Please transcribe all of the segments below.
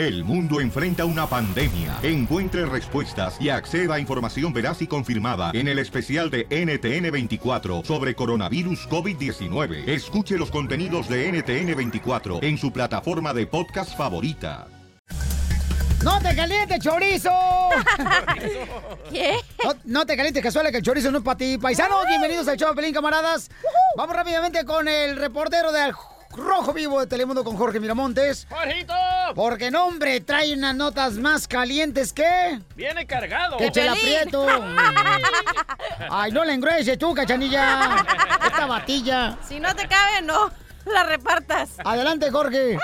El mundo enfrenta una pandemia. Encuentre respuestas y acceda a información veraz y confirmada en el especial de NTN24 sobre coronavirus COVID-19. Escuche los contenidos de NTN24 en su plataforma de podcast favorita. ¡No te calientes, chorizo! ¿Qué? No, no te calientes, casual, que el chorizo no es para ti. Paisanos, bienvenidos al show de Pelín, camaradas. Vamos rápidamente con el reportero de Rojo Vivo de Telemundo con Jorge Miramontes. ¡Jorgito! Porque, no, hombre, trae unas notas más calientes que... Viene cargado. ¡Que te la aprieto! ¡Ay, no le engrueses tú, cachanilla! Esta batilla. Si no te cabe, no la repartas. Adelante, Jorge.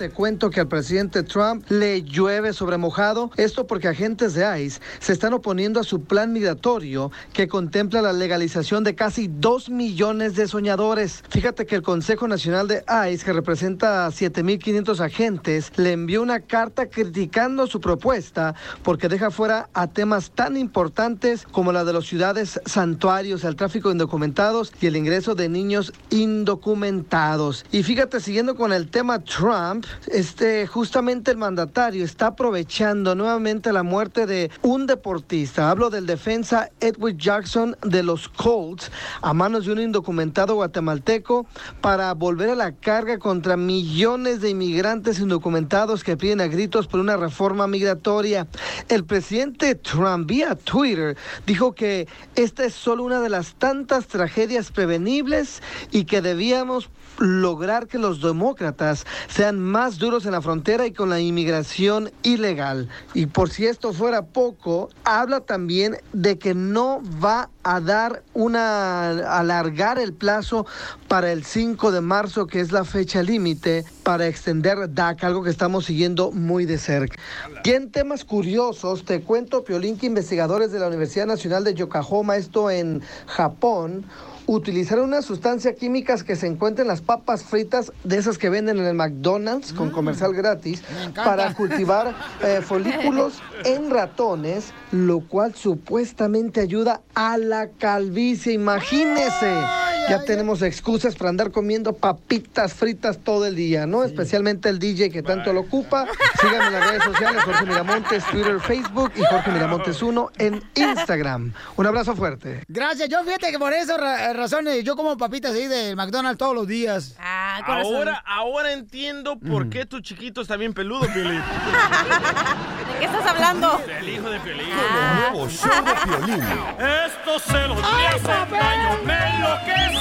Te cuento que al presidente Trump le llueve sobre mojado. Esto porque agentes de ICE se están oponiendo a su plan migratorio que contempla la legalización de casi dos millones de soñadores. Fíjate que el Consejo Nacional de ICE, que representa a 7.500 agentes, le envió una carta criticando su propuesta porque deja fuera a temas tan importantes como la de las ciudades santuarios, el tráfico de indocumentados y el ingreso de niños indocumentados. Y fíjate, siguiendo con el tema Trump, este, justamente el mandatario está aprovechando nuevamente la muerte de un deportista. Hablo del defensa Edwin Jackson de los Colts a manos de un indocumentado guatemalteco para volver a la carga contra millones de inmigrantes indocumentados que piden a gritos por una reforma migratoria. El presidente Trump vía Twitter dijo que esta es solo una de las tantas tragedias prevenibles y que debíamos lograr que los demócratas sean más duros en la frontera y con la inmigración ilegal. Y por si esto fuera poco, habla también de que no va a dar una alargar el plazo para el 5 de marzo, que es la fecha límite para extender DAC, algo que estamos siguiendo muy de cerca. Y en temas curiosos, te cuento, Piolín, investigadores de la Universidad Nacional de Yokohama, esto en Japón, utilizaron una sustancia química que se encuentra en las papas fritas de esas que venden en el McDonald's con comercial gratis para cultivar eh, folículos en ratones, lo cual supuestamente ayuda a la calvicie. Imagínese. Ya tenemos excusas para andar comiendo papitas fritas todo el día, ¿no? Especialmente el DJ que tanto lo ocupa. Síganme en las redes sociales, Jorge Miramontes, Twitter, Facebook y Jorge Miramontes 1 en Instagram. Un abrazo fuerte. Gracias. Yo fíjate que por esa ra- razón eh, yo como papitas ahí de McDonald's todos los días. Ah, Ahora, ahora entiendo por qué tu chiquito está bien peludo, Piolín. ¿De qué estás hablando? El hijo de Piolín. Nuevo show de Piolín. Estos celos me hacen daño, me enloquece.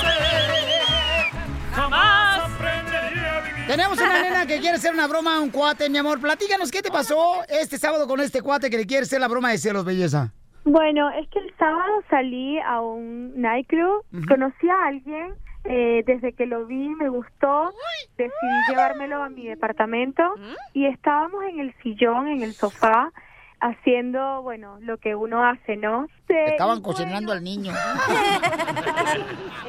Jamás aprendería a vivir. Tenemos una nena que quiere hacer una broma a un cuate, mi amor. Platícanos qué te pasó este sábado con este cuate que le quiere hacer la broma de celos, belleza. Bueno, es que el sábado salí a un nightclub, conocí a alguien, eh, desde que lo vi me gustó, decidí llevármelo a mi departamento y estábamos en el sillón, en el sofá, haciendo, bueno, lo que uno hace, ¿no? Se- Estaban cocinando al niño.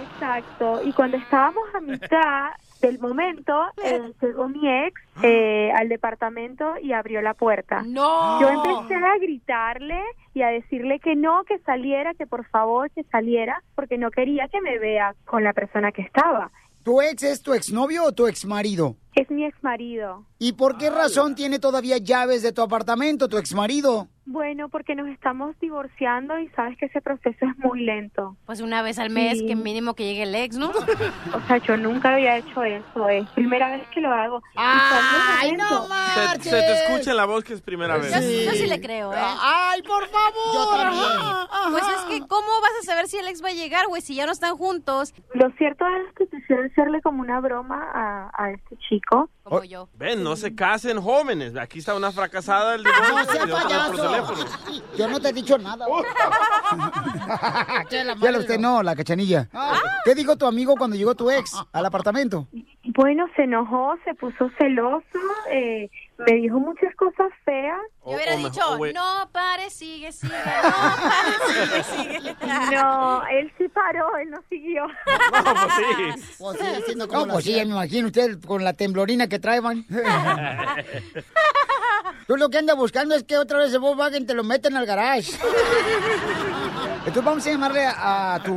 Exacto, y cuando estábamos a mitad del momento, eh, llegó mi ex eh, al departamento y abrió la puerta. No. Yo empecé a gritarle y a decirle que no, que saliera, que por favor que saliera, porque no quería que me vea con la persona que estaba. ¿Tu ex es tu exnovio o tu exmarido? Es mi ex marido. ¿Y por qué razón tiene todavía llaves de tu apartamento, tu exmarido? Bueno, porque nos estamos divorciando y sabes que ese proceso es muy lento. Pues una vez al mes, Sí. que mínimo que llegue el ex, ¿no? O sea, yo nunca había hecho eso, es primera vez que lo hago. ¡Ay, no lento. Se, se te escucha en la voz que es primera vez. Yo, yo sí le creo, ¿eh? ¡Ay, por favor! Yo también. Pues es que, ¿cómo vas a saber si el ex va a llegar, güey, si ya no están juntos? Lo cierto es que quisiera hacerle como una broma a, a este chico. Como yo. Ven, no se casen jóvenes. Aquí está una fracasada del divorcio No sea payaso. Yo no te he dicho nada. ya lo usted no, la cachanilla. ¿Qué dijo tu amigo cuando llegó tu ex al apartamento? Bueno, se enojó, se puso celoso, eh, me dijo muchas cosas feas. Yo hubiera dicho, no pares, sigue, sigue, no pares, sigue, sigue. No, él sí paró, él no siguió. No, pues sí. Pues sigue siendo como no, pues sí, me imagino usted con la temblorina que traen. Tú lo que anda buscando es que otra vez el Volkswagen te lo meten al garage. Entonces vamos a llamarle a, a tu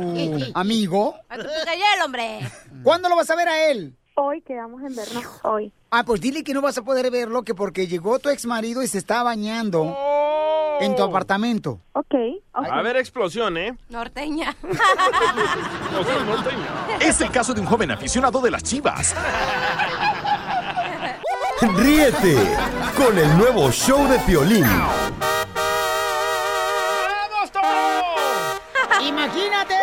amigo. A tu picayel, hombre. ¿Cuándo lo vas a ver a él? Hoy quedamos en vernos hoy. Ah, pues dile que no vas a poder verlo, que porque llegó tu ex marido y se está bañando en tu apartamento. Ok. Va a haber explosión, ¿eh? Norteña. Explosión norteña. Es el caso de un joven aficionado de las chivas. Ríete con el nuevo show de Piolín. Imagínate,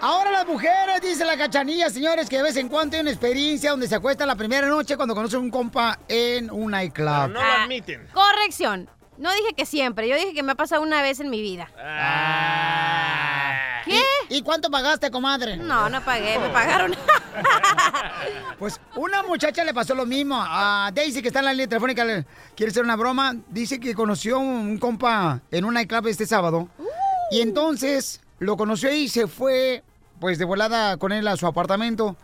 ahora las mujeres, dice la cachanilla, señores, que de vez en cuando hay una experiencia donde se acuesta la primera noche cuando conoce a un compa en un nightclub. no lo admiten. Corrección. No dije que siempre, yo dije que me ha pasado una vez en mi vida. Ah. ¿Qué? ¿Y cuánto pagaste, comadre? No, no pagué, me pagaron. Pues una muchacha le pasó lo mismo a Daisy, que está en la línea telefónica, le- quiere hacer una broma. Dice que conoció un compa en un nightclub este sábado. Y entonces lo conoció y se fue, pues de volada con él a su apartamento.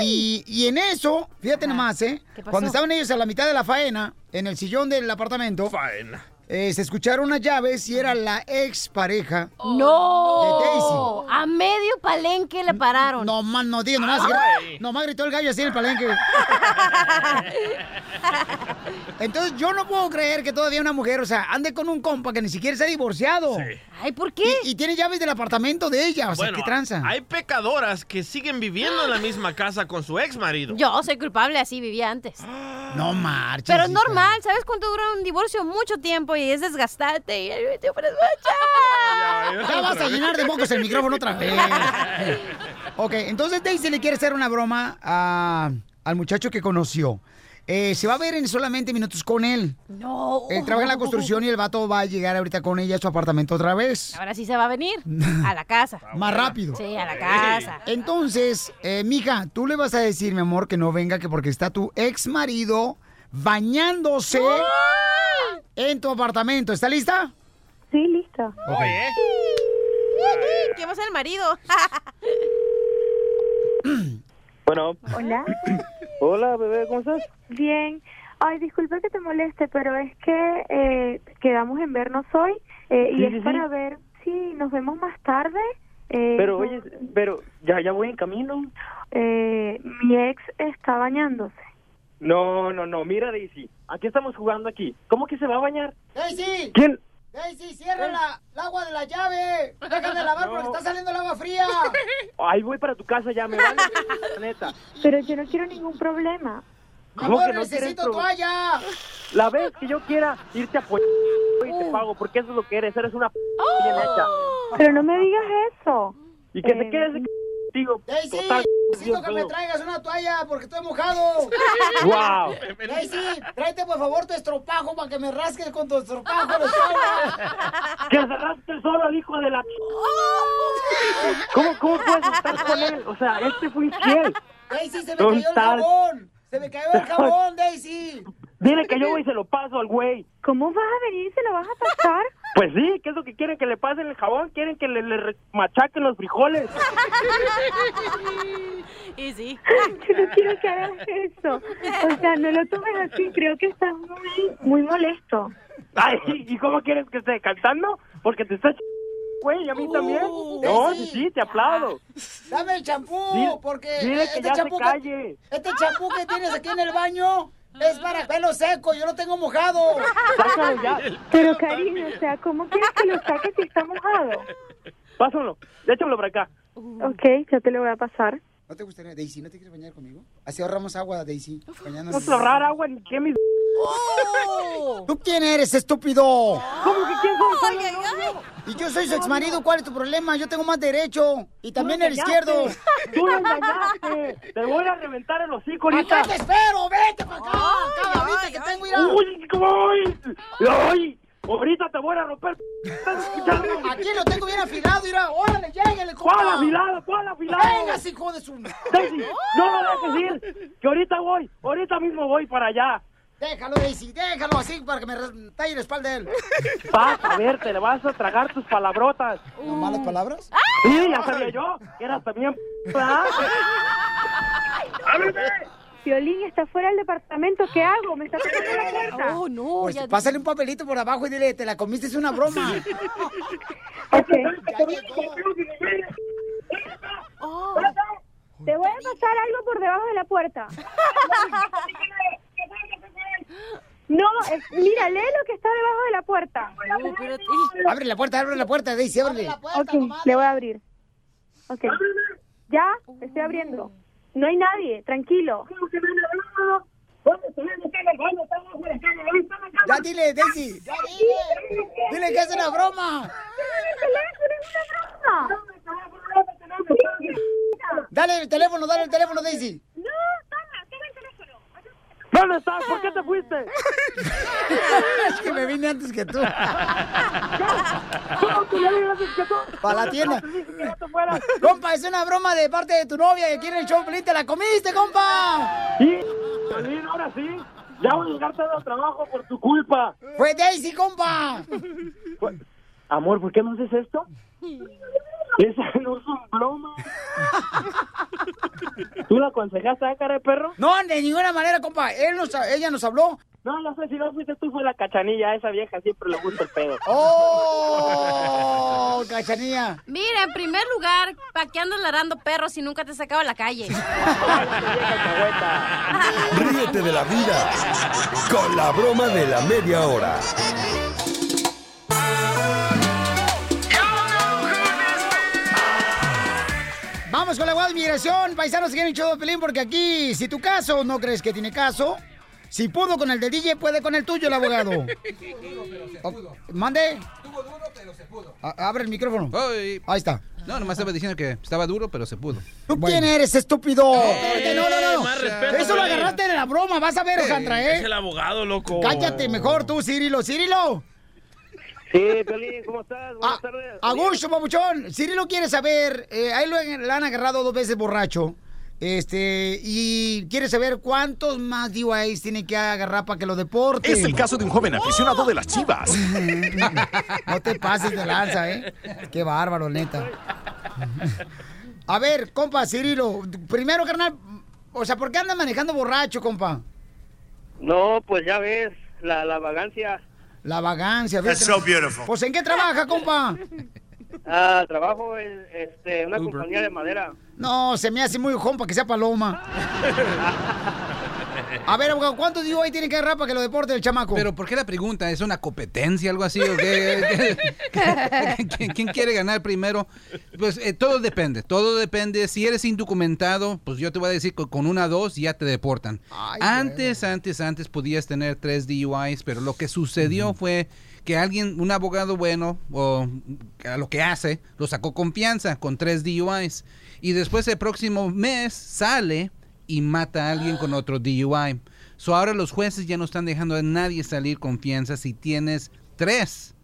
Y, y en eso, fíjate Ajá. nomás, ¿eh? Cuando estaban ellos a la mitad de la faena, en el sillón del apartamento, Faena. Eh, se escucharon unas llaves y era la ex pareja. no. De Daisy. A medio palenque le pararon. No más, no digas, nomás, Ay. nomás gritó el gallo así en el palenque. Entonces yo no puedo creer que todavía una mujer, o sea, ande con un compa que ni siquiera se ha divorciado. Sí. Ay, ¿por qué? Y, y tiene llaves del apartamento de ella, o sea, Bueno, ¿qué tranza? hay pecadoras que siguen viviendo en la misma casa con su ex marido. Yo soy culpable, así vivía antes. No marches. Pero es normal, ¿sabes cuánto dura un divorcio? Mucho tiempo y es desgastante. Y ay, te pones mucho. Ya vas a llenar de mocos el micrófono otra vez. ok, entonces Daisy le quiere hacer una broma a- al muchacho que conoció. Eh, se va a ver en solamente minutos con él. No. Él trabaja en la construcción y el vato va a llegar ahorita con ella a su apartamento otra vez. Ahora sí se va a venir a la casa. Más rápido. Sí, a la casa. Entonces, eh, mija, tú le vas a decir, mi amor, que no venga, que porque está tu ex marido bañándose en tu apartamento. ¿Está lista? Sí, ¿eh? ¿Quién va a ser el marido? Bueno, Hola. hola bebé, ¿cómo estás? Bien. Ay, disculpe que te moleste, pero es que eh, quedamos en vernos hoy eh, y Sí, es sí, sí. para ver si nos vemos más tarde. Eh, Pero oye, pero ya ya voy en camino. eh, mi ex está bañándose. No, no, no, mira Daisy, aquí estamos jugando aquí. ¿Cómo que se va a bañar? ¡Daisy! ¿Quién? ¡Daisy, cierra la, el agua de la llave! ¡Deja de lavar porque No. está saliendo el agua fría! Ahí voy para tu casa ya, me van a... neta. Pero yo no quiero ningún problema. ¡Mi ¿Cómo amor, que no necesito pro- toalla! La vez que yo quiera irte a apoyar y te pago, porque eso es lo que eres, eres una p bien hecha. Pero no me digas eso. Y que Eh, se quede ese contigo. ¡Daisy! Total, Necesito que me traigas una toalla porque estoy mojado. Wow. Daisy, tráete por favor tu estropajo para que me rasques con tu estropajo. Que cerraste solo al hijo de la... ¿Cómo, ¿Cómo puedes estar con él? O sea, este fue infiel. Daisy, se me ¿Dónde cayó el jabón. Se me cayó el jabón, Daisy. Dile que yo voy y se lo paso al güey. ¿Cómo vas a venir y se lo vas a pasar? Pues sí, ¿qué es lo que quieren? ¿Que le pasen el jabón? ¿Quieren que le, le machaquen los frijoles? Y sí. Yo no quiero que hagas eso. O sea, no lo tomes así. Creo que estás muy, muy molesto. Ay, ¿y cómo quieres que esté cantando? Porque te estás ch... güey, y a mí también. No, sí, sí, te aplaudo. Dame el champú, porque dile que este ya se calle. este champú que tienes aquí en el baño es para pelo seco, yo lo tengo mojado. Sácalo ya. Pero cariño, o sea, ¿cómo quieres que lo saques si está mojado? Pásalo. Échamelo para acá. Ok, ya te lo voy a pasar. ¿No te gustaría, Daisy, no te quieres bañar conmigo? Así ahorramos agua, Daisy. No bañándonos. te ahorrar agua ni que mis... ¿Tú quién eres, estúpido? ¿Cómo que quién soy? Ay, ay, ay. Y yo soy su exmarido, ¿cuál es tu problema? Yo tengo más derecho. Y también Tú el izquierdo. Tú lo engañaste. Te voy a reventar el hocico ahorita. ¡Acá te espero! ¡Vete para acá! Ahorita que tengo ir a... ¡Uy, ay! Ahorita te voy a romper. Aquí lo tengo bien afilado, mira. ¡Órale, llégale, compa! ¿Cuál afilado? ¿Cuál afilado? ¡Venga, hijo de su... Daisy, no lo dejes ir. Que ahorita voy. Ahorita mismo voy para allá. Déjalo, Daisy, déjalo así para que me talle la espalda de él. Vas a ver, te le vas a tragar tus palabrotas. ¿No malas palabras? Sí, ya sabía yo. Que eras también. ¿verdad? Violín está fuera del departamento. ¿Qué hago? Me está tocando la puerta. Oh, no. Pues ya- pásale un papelito por abajo y dile, te la comiste, es una broma. Oh. Te voy a pasar algo por debajo de la puerta. No, es- mira, lee lo que está debajo de la puerta. Abre la puerta, abre la puerta, Daisy, ábrele. Ok, le voy a abrir. Ok. ¿Ya? Estoy abriendo. No hay nadie, tranquilo. Ya dile, Daisy. Dile que es una broma. Dale el teléfono, dale el teléfono, Daisy. ¿Dónde estás? ¿Por qué te fuiste? es que me vine antes que tú. ¿Cómo que ya llegaste que tú? Para la tienda. Compa, es una broma de parte de tu novia que quiere el show, Pelín, te la comiste, compa. Sí, ahora sí. Ya voy a llegar tarde al trabajo por tu culpa. Fue Daisy, compa. Amor, ¿por qué no haces esto? Esa no es un broma. ¿Tú la aconsejaste a cara de perro? No, de ninguna manera, compa. Él nos, ella nos habló. No, ya sé, si no fuiste tú, fue la cachanilla. A esa vieja siempre le gusta el pedo. ¡Oh! Cachanilla. Mira, en primer lugar, ¿para qué andas larando perros si nunca te has sacado a la calle? Ríete de la vida con la broma de la media hora. Vamos con la guada de migración, paisanos que quieren show de Pelín, porque aquí, si tu caso no crees que tiene caso, si pudo con el de DJ, puede con el tuyo el abogado. Oh, Mande. A- abre el micrófono. Ahí está. No, nomás estaba diciendo que estaba duro, pero se pudo. ¿Tú quién eres, estúpido? Espérate, no, no, no. más respeto, Eso lo agarraste de la broma, vas a ver, Ojandra, Es ¿eh? el abogado, loco. Cállate mejor tú, Cirilo. Cirilo. Sí, Piolín, ¿cómo estás? Buenas tardes. Augusto, papuchón. Cirilo quiere saber, eh, a él lo, le han agarrado dos veces borracho. Este, y quiere saber cuántos más DUIs tiene que agarrar para que lo deporten. Es el caso de un joven aficionado de las chivas. No te pases de lanza, ¿eh? Qué bárbaro, neta. A ver, compa, Cirilo, primero, carnal, o sea, ¿por qué anda manejando borracho, compa? No, pues ya ves, la, la vagancia. La vagancia. That's so beautiful. Pues, ¿en qué trabaja, compa? Ah, trabajo en este, una compañía de madera. No, se me hace muy compa que sea paloma. A ver, abogado, ¿cuántos DUI tiene que agarrar para que lo deporte el chamaco? Pero ¿por qué la pregunta? ¿Es una competencia, algo así? ¿O qué? ¿Qué- ¿Quién, quién quiere ganar primero? Pues eh, todo depende, todo depende. Si eres indocumentado, pues yo te voy a decir que con una dos ya te deportan. antes, antes, antes podías tener tres DUIs, pero lo que sucedió fue que alguien, un abogado bueno, o a lo que hace, lo sacó confianza con tres DUIs. Y después el próximo mes sale y mata a alguien con otro DUI. So ahora los jueces ya no están dejando a nadie salir confianza si tienes tres.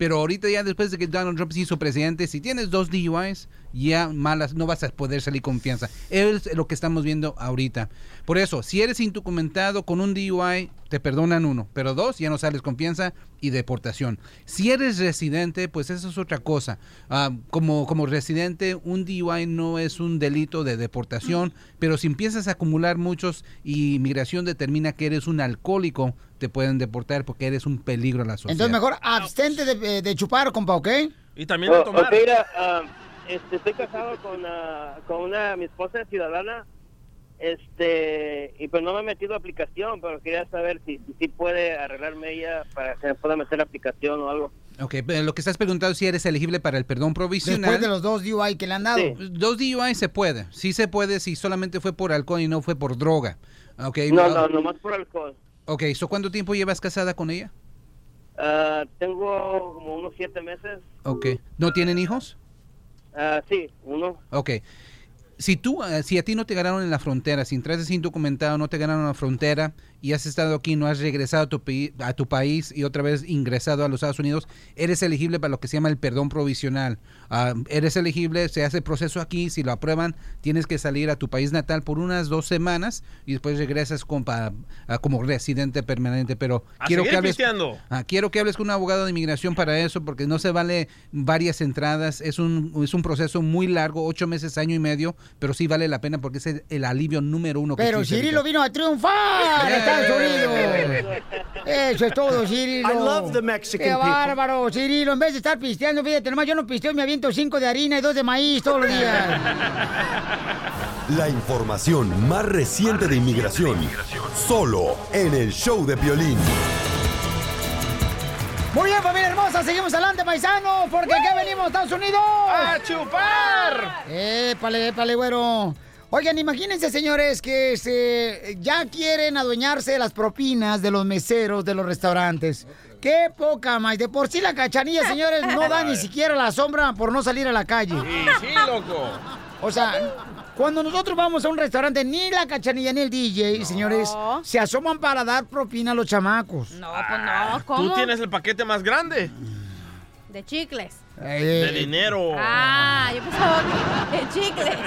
Pero ahorita ya después de que Donald Trump se hizo presidente, si tienes dos DUIs, ya malas, no vas a poder salir confianza. Es lo que estamos viendo ahorita. Por eso, si eres indocumentado con un DUI, te perdonan uno, pero dos, ya no sales confianza y deportación. Si eres residente, pues eso es otra cosa. Ah, como, como residente, un DUI no es un delito de deportación, pero si empiezas a acumular muchos y inmigración determina que eres un alcohólico, te pueden deportar porque eres un peligro a la sociedad. Entonces, mejor abstente de, de chupar, compa, ¿ok? Y también de tomar. ok, mira, ah, este, estoy casado con, ah, con una, mi esposa es ciudadana, este, y pues no me he metido a aplicación, pero quería saber si, si, puede arreglarme ella para que me pueda meter la aplicación o algo. Ok, pero lo que estás preguntando es si eres elegible para el perdón provisional. Después de los dos DUI que le han dado. Dos DUI se puede. Sí se puede si solamente fue por alcohol y no fue por droga. Okay, No, no, nomás por alcohol. Ok, ¿so ¿cuánto tiempo llevas casada con ella? Ah, tengo como unos siete meses. Ok. ¿No tienen hijos? Ah, sí, uno. Ok. Si tú, eh, si a ti no te ganaron en la frontera, si entraste sin documentado, no te ganaron en la frontera y has estado aquí, no has regresado a tu, a tu país y otra vez ingresado a los Estados Unidos, eres elegible para lo que se llama el perdón provisional. Ah, eres elegible, se hace el proceso aquí, si lo aprueban, tienes que salir a tu país natal por unas dos semanas y después regresas con, pa- ah, como residente permanente. Pero A quiero que hables. Ah, quiero que hables con un abogado de inmigración para eso, porque no se vale varias entradas. Es un, es un proceso muy largo, ocho meses, año y medio, pero sí vale la pena porque es el, alivio número uno. que Pero existe Cirilo ahorita. vino a triunfar en Estados Unidos. Eso es todo, Cirilo. I love the Mexican Qué people. bárbaro, Cirilo. En vez de estar pisteando, fíjate, nomás yo no pisteo, me aviento cinco de harina y dos de maíz todos los días. La información más reciente de inmigración. Solo en el show de Piolín. Muy bien, familia hermosa, seguimos adelante, paisanos, porque aquí venimos, Estados Unidos. ¡A chupar! Épale, épale, güero. Oigan, imagínense, señores, que se, ya quieren adueñarse de las propinas de los meseros de los restaurantes. Qué poca más. De por sí la cachanilla, señores, no da ni siquiera la sombra por no salir a la calle. Sí, sí, loco. O sea, cuando nosotros vamos a un restaurante, ni la cachanilla ni el DJ, señores, se asoman para dar propina a los chamacos. No, pues no, ¿cómo? Tú tienes el paquete más grande De chicles. de dinero. Ah, yo pensaba que de chicles.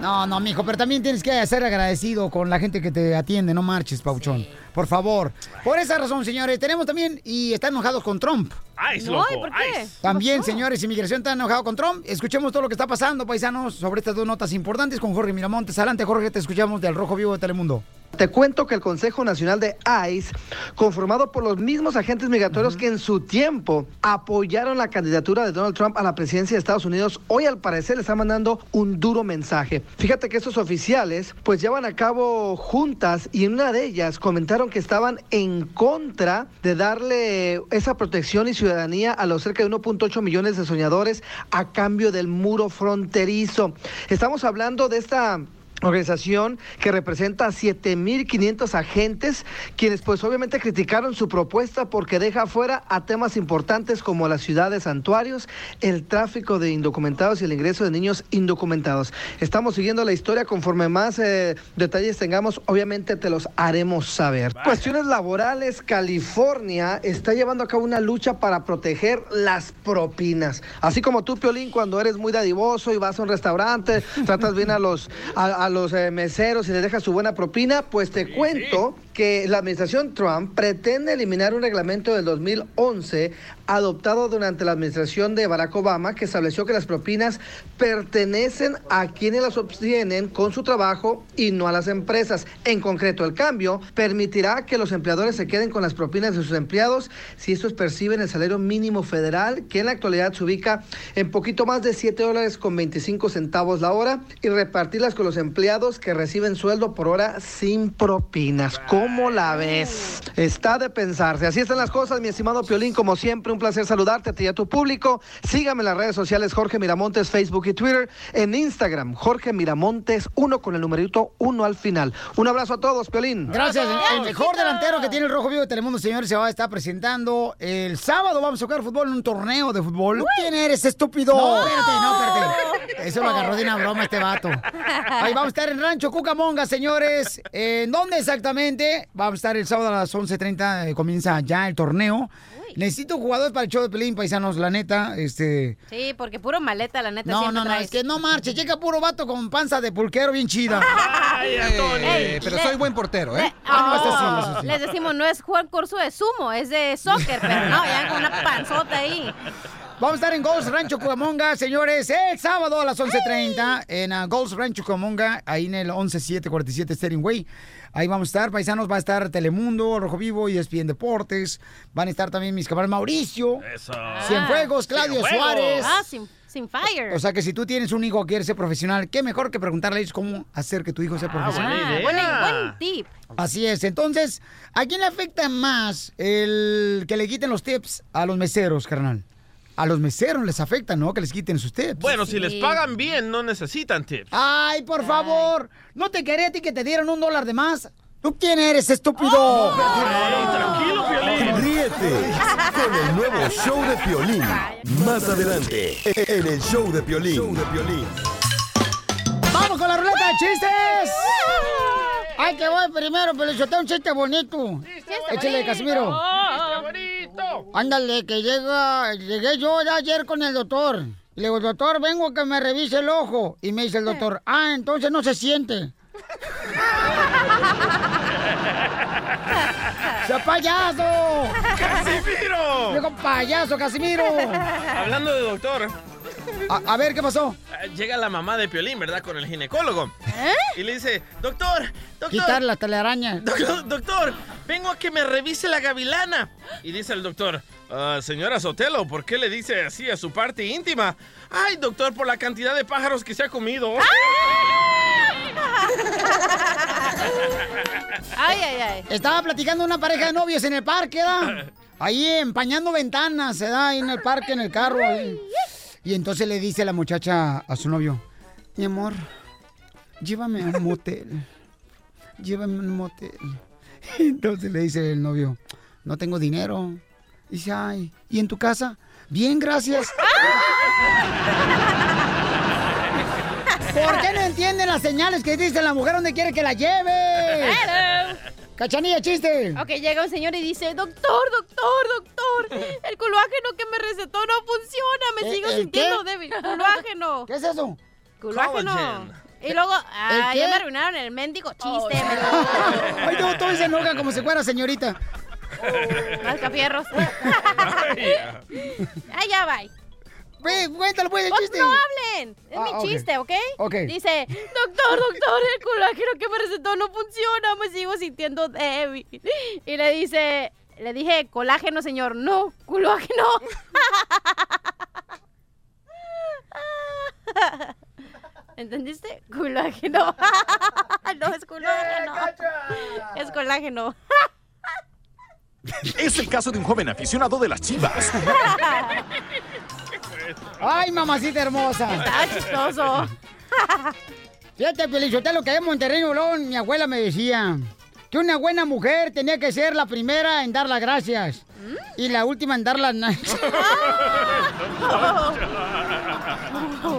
No, no, mijo, pero también tienes que ser agradecido con la gente que te atiende, no marches, Pauchón. Por favor. Por esa razón, señores, tenemos también y están enojados con Trump. Ice, loco, ¿por qué? ice. También, señores, inmigración está enojado con Trump. Escuchemos todo lo que está pasando, paisanos, sobre estas dos notas importantes con Jorge Miramontes. Adelante, Jorge, te escuchamos del Rojo Vivo de Telemundo. Te cuento que el Consejo Nacional de ICE, conformado por los mismos agentes migratorios que en su tiempo apoyaron la candidatura de Donald Trump a la presidencia de Estados Unidos, hoy al parecer le está mandando un duro mensaje. Fíjate que estos oficiales pues llevan a cabo juntas y en una de ellas comentaron que estaban en contra de darle esa protección y ciudadanía a los cerca de 1.8 millones de soñadores a cambio del muro fronterizo. Estamos hablando de esta organización que representa a 7.500 agentes, quienes pues obviamente criticaron su propuesta porque deja fuera a temas importantes como la ciudad de santuarios, el tráfico de indocumentados y el ingreso de niños indocumentados. Estamos siguiendo la historia, conforme más eh, detalles tengamos, obviamente te los haremos saber. Cuestiones laborales, California está llevando a cabo una lucha para proteger las propinas. Así como tú, Piolín, cuando eres muy dadivoso y vas a un restaurante, tratas bien a los, a, a los eh, meseros y les dejas su buena propina, pues te cuento que la administración Trump pretende eliminar un reglamento del 2011 adoptado durante la administración de Barack Obama que estableció que las propinas pertenecen a quienes las obtienen con su trabajo y no a las empresas. En concreto, el cambio permitirá que los empleadores se queden con las propinas de sus empleados si estos perciben el salario mínimo federal, que en la actualidad se ubica en poquito más de 7 dólares con 25 centavos la hora, y repartirlas con los empleados que reciben sueldo por hora sin propinas. ¿Cómo la ves? Está de pensarse. Así están las cosas, mi estimado Piolín. Como siempre, un placer saludarte a ti y a tu público. Sígame en las redes sociales Jorge Miramontes, Facebook y Twitter. En Instagram, Jorge Miramontes, uno con el numerito uno al final. Un abrazo a todos, Piolín. Gracias. El mejor delantero que tiene el Rojo Vivo de Telemundo, señores, se va a estar presentando el sábado. Vamos a jugar fútbol en un torneo de fútbol. ¿Quién eres, estúpido? No, espérate, no, espérate. Eso lo agarró de una broma este vato. Ahí vamos a estar en Rancho Cucamonga, señores. ¿En dónde exactamente? Vamos a estar el sábado a las 11.30. eh, comienza ya el torneo. Necesito jugadores para el show de Pelín, paisanos, la neta. Este. Sí, porque puro maleta, la neta. No, no, no, traes. es que no marche. Llega puro vato con panza de pulquero bien chida. Ay, Antonio. Eh, pero soy buen portero, ¿eh? Ah, no, sí, Oh, sí. Les decimos, no es jugar curso de sumo, es de soccer, pero no, ya con una panzota ahí. Vamos a estar en Golds Rancho Cucamonga, señores, el sábado a las 11.30 en uh, Golds Rancho Cucamonga, ahí en el 11747 Steering Way. Ahí vamos a estar, paisanos, va a estar Telemundo, Rojo Vivo y ESPN Deportes. Van a estar también mis camaradas Mauricio, Eso. Cienfuegos, Claudio Cienfuegos. Suárez. Ah, sin, sin fire. O sea que si tú tienes un hijo que quiere ser profesional, qué mejor que preguntarle a ellos cómo hacer que tu hijo sea profesional. buena idea. buen, buen tip. Así es. Entonces, ¿a quién le afecta más el que le quiten los tips a los meseros, carnal? A los meseros les afecta, ¿no? Que les quiten sus tips. Bueno, si les pagan bien, no necesitan tips. Ay, por favor. ¿No te quería a ti que te dieran un dólar de más? ¿Tú quién eres, estúpido? Ey, tranquilo, Piolín. Ríete con el nuevo show de Piolín. Más adelante, en el show de Piolín. Show de Piolín. ¡Vamos con la ruleta de chistes! ¡Ay, que voy primero, pero yo tengo un chiste bonito! Échale, Casimiro. ¡Qué bonito! Ándale, que llega, llegué yo ya ayer con el doctor. Y le digo, doctor, vengo a que me revise el ojo. Y me dice el doctor, ah, entonces no se siente. ¡Sea payaso! ¡Casimiro! Digo, payaso, Casimiro. Hablando de doctor, A, a ver, ¿qué pasó? eh, llega la mamá de Piolín, ¿verdad? Con el ginecólogo. Y le dice, doctor, doctor, Quitar las telarañas. doctor, doctor, vengo a que me revise la gavilana. Y dice el doctor, "Ah, señora Sotelo, ¿por qué le dice así a su parte íntima? Ay, doctor, por la cantidad de pájaros que se ha comido. Ay, ay, ay. Estaba platicando una pareja de novios en el parque, ¿da? Ahí empañando ventanas, se da ahí en el parque, en el carro. ahí. Y entonces le dice la muchacha a su novio, mi amor, llévame a un motel. Llévame a un motel. Entonces le dice el novio, no tengo dinero. Dice, ay, ¿y en tu casa? Bien, gracias. ¿Por qué no entienden las señales que dice la mujer donde quiere que la lleve? Cachanilla, chiste. Ok, llega un señor y dice, doctor, doctor, doctor, el colágeno que me recetó no funciona, me ¿El- sigo el sintiendo qué? débil. Colágeno. ¿Qué es eso? Colágeno. Collagen. Y luego, ah, ya me arruinaron el mendigo chiste. Ay, no, todo se enoja como si fuera señorita. Mascafierros. ah, ya va. Ve, cuéntalo pues el Oh, chiste. No hablen, es Ah, mi chiste, ¿ok? Ok. Dice, doctor, doctor, el colágeno que me recetó no funciona, me sigo sintiendo débil. Y le dice, le dije, colágeno, señor, no, colágeno. ¿Entendiste? Colágeno. no, es colágeno. Es colágeno. Es el caso de un joven aficionado de las chivas. Ay, mamacita hermosa. Está chistoso. Fíjate, Pelizotelo, que en Monterrey, León, mi abuela me decía que una buena mujer tenía que ser la primera en dar las gracias y la última en dar las.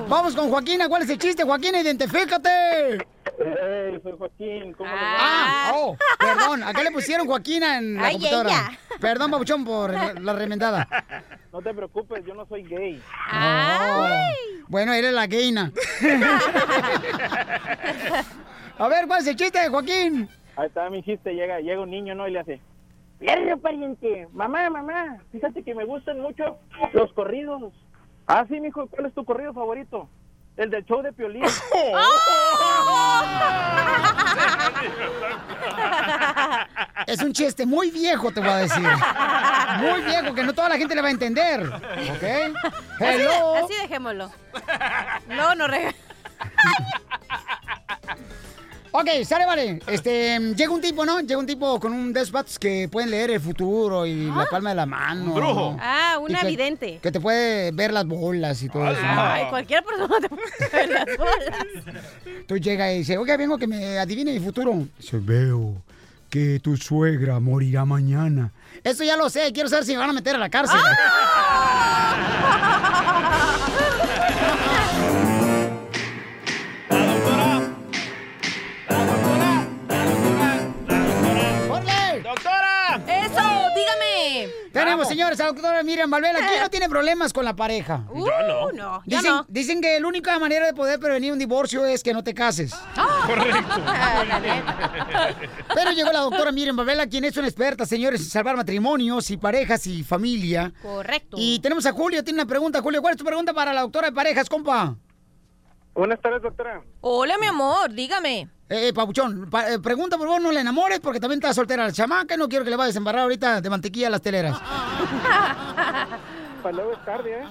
Vamos con Joaquina. ¿Cuál es el chiste, Joaquina? Identifícate. Hey, soy Joaquín, ¿cómo Ah, oh, perdón. Acá le pusieron Joaquina en la Ay, computadora. ella. Perdón, Babuchón, por la, remendada. No te preocupes, yo no soy gay. Oh. Bueno, eres la gayna. A ver, ¿cuál es el chiste, Joaquín? Ahí está mi chiste, llega, llega un niño, ¿no? Y le hace, Verga, pariente, mamá, mamá, fíjate que me gustan mucho los corridos. Ah, sí, mijo, ¿cuál es tu corrido favorito? El del show de Piolín. Es un chiste muy viejo, te voy a decir. Muy viejo, que no toda la gente le va a entender. ¿Ok? Así, de- Hello. así dejémoslo. No, no rega. Ok, sale, vale. Este, llega un tipo, ¿no? Llega un tipo con un despatos que pueden leer el futuro y la palma de la mano. Un brujo. ¿no? Ah, que- vidente. Que te puede ver las bolas y todo eso. ¿no? Ay, cualquier persona te puede ver las bolas. Tú llegas y dices, oiga, vengo que me adivine mi futuro. Dice, veo que tu suegra morirá mañana. Eso ya lo sé, quiero saber si me van a meter a la cárcel. ¡Doctora! Tenemos, señores, a la doctora Miriam Valvela. ¿Quién no tiene problemas con la pareja? Uh, no. no, yo Dicen, no. dicen que la única manera de poder prevenir un divorcio es que no te cases. Correcto. Pero llegó la doctora Miriam Valvela, quien es una experta, señores, en salvar matrimonios y parejas y familia. Correcto. Y tenemos a Julio, tiene una pregunta. Julio, ¿cuál es tu pregunta para la doctora de parejas, compa? Buenas tardes, doctora. Hola, mi amor, dígame. Eh, Pabuchón, pa- eh, pregunta por favor, no le enamores porque también está soltera la chamaca y no quiero que le vayas a embarrar ahorita de mantequilla a las teleras. Para luego es tarde, ¿eh?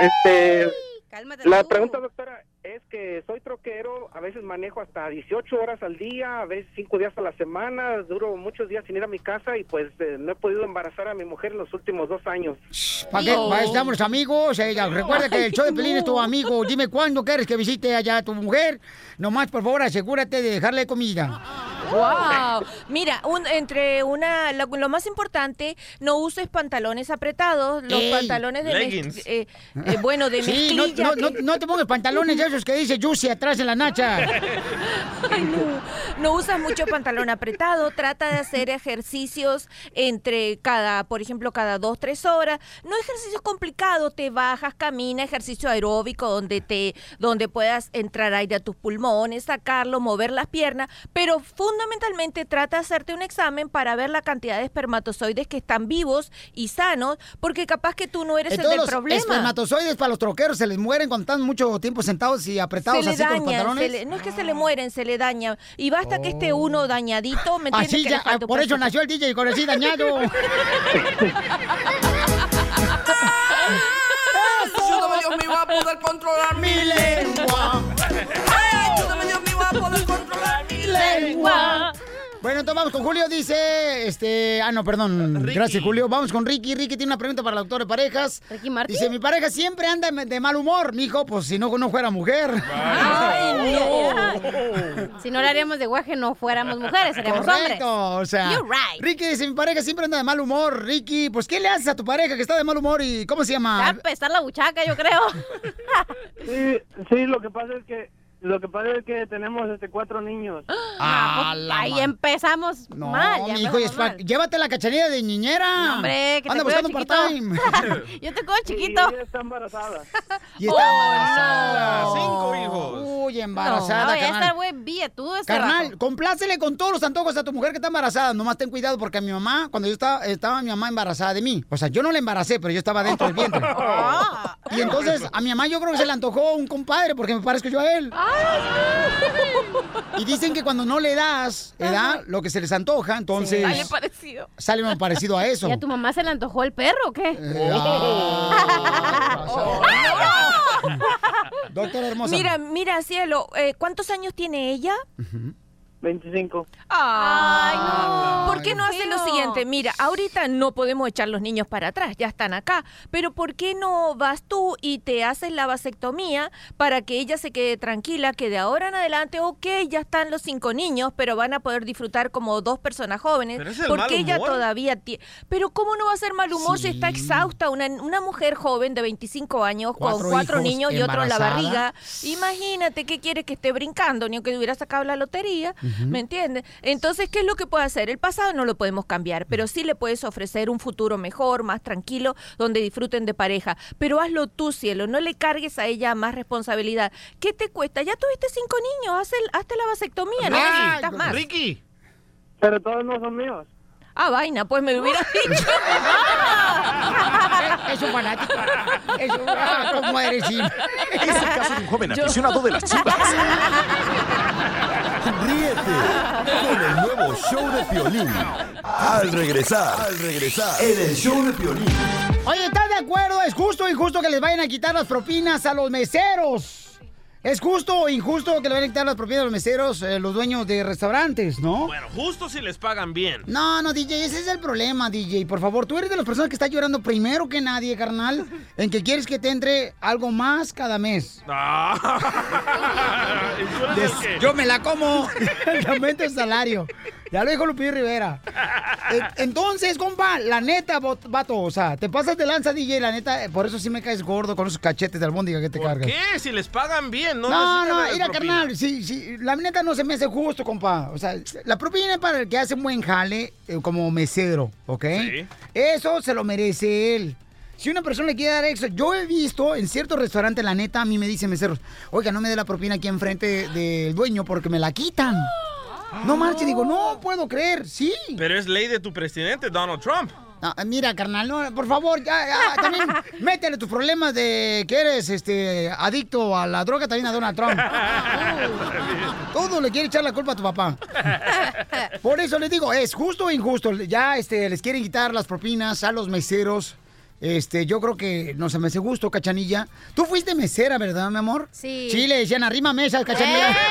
Este, Cálmate la tú. pregunta, doctora, es que soy troquero, a veces manejo hasta 18 horas al día, a veces 5 días a la semana, duro muchos días sin ir a mi casa y pues eh, no he podido embarazar a mi mujer en los últimos dos años. ¿Para qué? Estamos amigos. eh, recuerda que el show de Pelín es tu amigo. Dime cuándo quieres que visite allá a tu mujer. Nomás, por favor, asegúrate de dejarle comida. Wow. Mira, un- entre una, lo, lo más importante, no uses pantalones apretados, los Ey. pantalones de Leggings. eh, eh, bueno, de Sí, no, mezclilla. no, no, no te pongas pantalones de esos que dice Juicy atrás en la nacha. Ay, no. No usas mucho pantalón apretado, trata de hacer ejercicios entre cada, por ejemplo, cada dos, tres horas. No ejercicios complicados, te bajas, camina, ejercicio aeróbico donde te, donde puedas entrar aire a tus pulmones, sacarlo, mover las piernas, pero fundamentalmente trata de hacerte un examen para ver la cantidad de espermatozoides que están vivos y sanos, porque capaz que tú no eres el Entonces, del los problema. espermatozoides para los troqueros se les mueren cuando están mucho tiempo sentados y apretados se así con los pantalones. le- no es que se le mueren, se le daña. Y basta que esté uno dañadito, ¿me? Así Que ya, le por eso nació el DJ con así dañado. Ayúdame, Dios mío, a poder controlar mi lengua. Bueno, entonces vamos con Julio, dice, este, ah, no, perdón, Ricky. gracias Julio. Vamos con Ricky. Ricky tiene una pregunta para el doctor de parejas. Ricky Martin. Dice, mi pareja siempre anda de mal humor, mijo, pues si no, no fuera mujer. Ay, no. Si no le haríamos de guaje, no fuéramos mujeres, seríamos Correcto, hombres. o sea. You're right. Ricky dice, mi pareja siempre anda de mal humor. Ricky, pues, ¿qué le haces a tu pareja que está de mal humor y cómo se llama? Va a la buchaca, yo creo. Sí, sí, lo que pasa es que lo que pasa es que tenemos este cuatro niños. Ah, la Ahí ma- empezamos No, mal. ya mi hijo, y es mal. llévate la cachanilla de niñera. No, hombre, que te Anda cuido buscando part-time. Yo te cojo chiquito. ella está embarazada. y está Oh, embarazada. no. Cinco hijos. Uy, embarazada, No, ya carnal. está, güey, billetudo este Carnal, vato. complácele con todos los antojos a tu mujer que está embarazada. Nomás ten cuidado porque a mi mamá, cuando yo estaba, estaba mi mamá embarazada de mí. O sea, yo no la embaracé, pero yo estaba dentro del vientre. Ah. Y entonces a mi mamá yo creo que se le antojó un compadre porque me parezco yo a él. Y dicen que cuando no le das, ¿verdad? Lo que se les antoja, entonces Sale parecido. sale uno parecido a eso. ¿Y a tu mamá se le antojó el perro o qué? Eh, Doctor hermosa. Mira, mira, cielo, eh, ¿cuántos años tiene ella? 25. Ay, no. ¿Por qué no hace lo siguiente? Mira, ahorita no podemos echar los niños para atrás, ya están acá. Pero ¿por qué no vas tú y te haces la vasectomía para que ella se quede tranquila que de ahora en adelante, ok, ya están los cinco niños, pero van a poder disfrutar como dos personas jóvenes? Pero es el porque mal ella todavía tiene... Pero ¿cómo no va a ser mal humor si está exhausta? Una, una mujer joven de 25 años Cuatro con cuatro hijos, niños y otro en la embarazada. barriga. Imagínate qué quiere que esté brincando, ni aunque hubiera sacado la lotería. ¿Me entiendes? Entonces, ¿qué es lo que puede hacer? El pasado no lo podemos cambiar, pero sí le puedes ofrecer un futuro mejor, más tranquilo, donde disfruten de pareja. Pero hazlo tú, cielo, no le cargues a ella más responsabilidad. ¿Qué te cuesta? Ya tuviste cinco niños, haz el- hazte la vasectomía, no necesitas más. Ricky. Pero todos no son míos. Ah, vaina, pues me hubiera dicho. Es un fanático. Es un... Ah, ¿Cómo eres? sí? Es el caso de un joven aficionado de las chivas. Ríete con el nuevo show de Piolín. Al regresar, al regresar, en el show de Piolín. Oye, ¿estás de acuerdo? ¿Es justo o injusto que les vayan a quitar las propinas a los meseros? ¿Es justo o injusto que le vayan a quitar las propinas a los meseros eh, los dueños de restaurantes, no? Bueno, justo si les pagan bien. No, no, DJ, ese es el problema, DJ. Por favor, tú eres de las personas que está llorando primero que nadie, carnal, en que quieres que te entre algo más cada mes. Ah. ¿Y tú eres el que- Yo me la como. Aumento el salario. Ya lo dijo Lupillo Rivera. Entonces, compa, la neta, vato, o sea, te pasas de lanza, DJ, la neta, eh, por eso sí me caes gordo con esos cachetes de albóndiga que te ¿Por cargas. qué? Si les pagan bien, no No, no, mira, carnal, sí, sí, la neta no se me hace justo, compa. O sea, la propina es para el que hace un buen jale eh, como mesero, ¿ok? Sí. Eso se lo merece él. Si una persona le quiere dar extra, yo he visto en ciertos restaurantes, la neta, a mí me dicen meseros, oiga, no me dé la propina aquí enfrente del dueño porque me la quitan. No marche, digo, no puedo creer, sí. Pero es ley de tu presidente, Donald Trump. No, mira, carnal, no, por favor, ya, ya, también métele tus problemas de que eres este adicto a la droga también a Donald Trump. Todo le quiere echar la culpa a tu papá. Por eso les digo, es justo o injusto. Ya este, les quieren quitar las propinas a los meseros. Este, yo creo que no se me hace gusto, cachanilla. Tú fuiste mesera, ¿verdad, mi amor? Sí. Sí, le decían arrima mesas, cachanilla.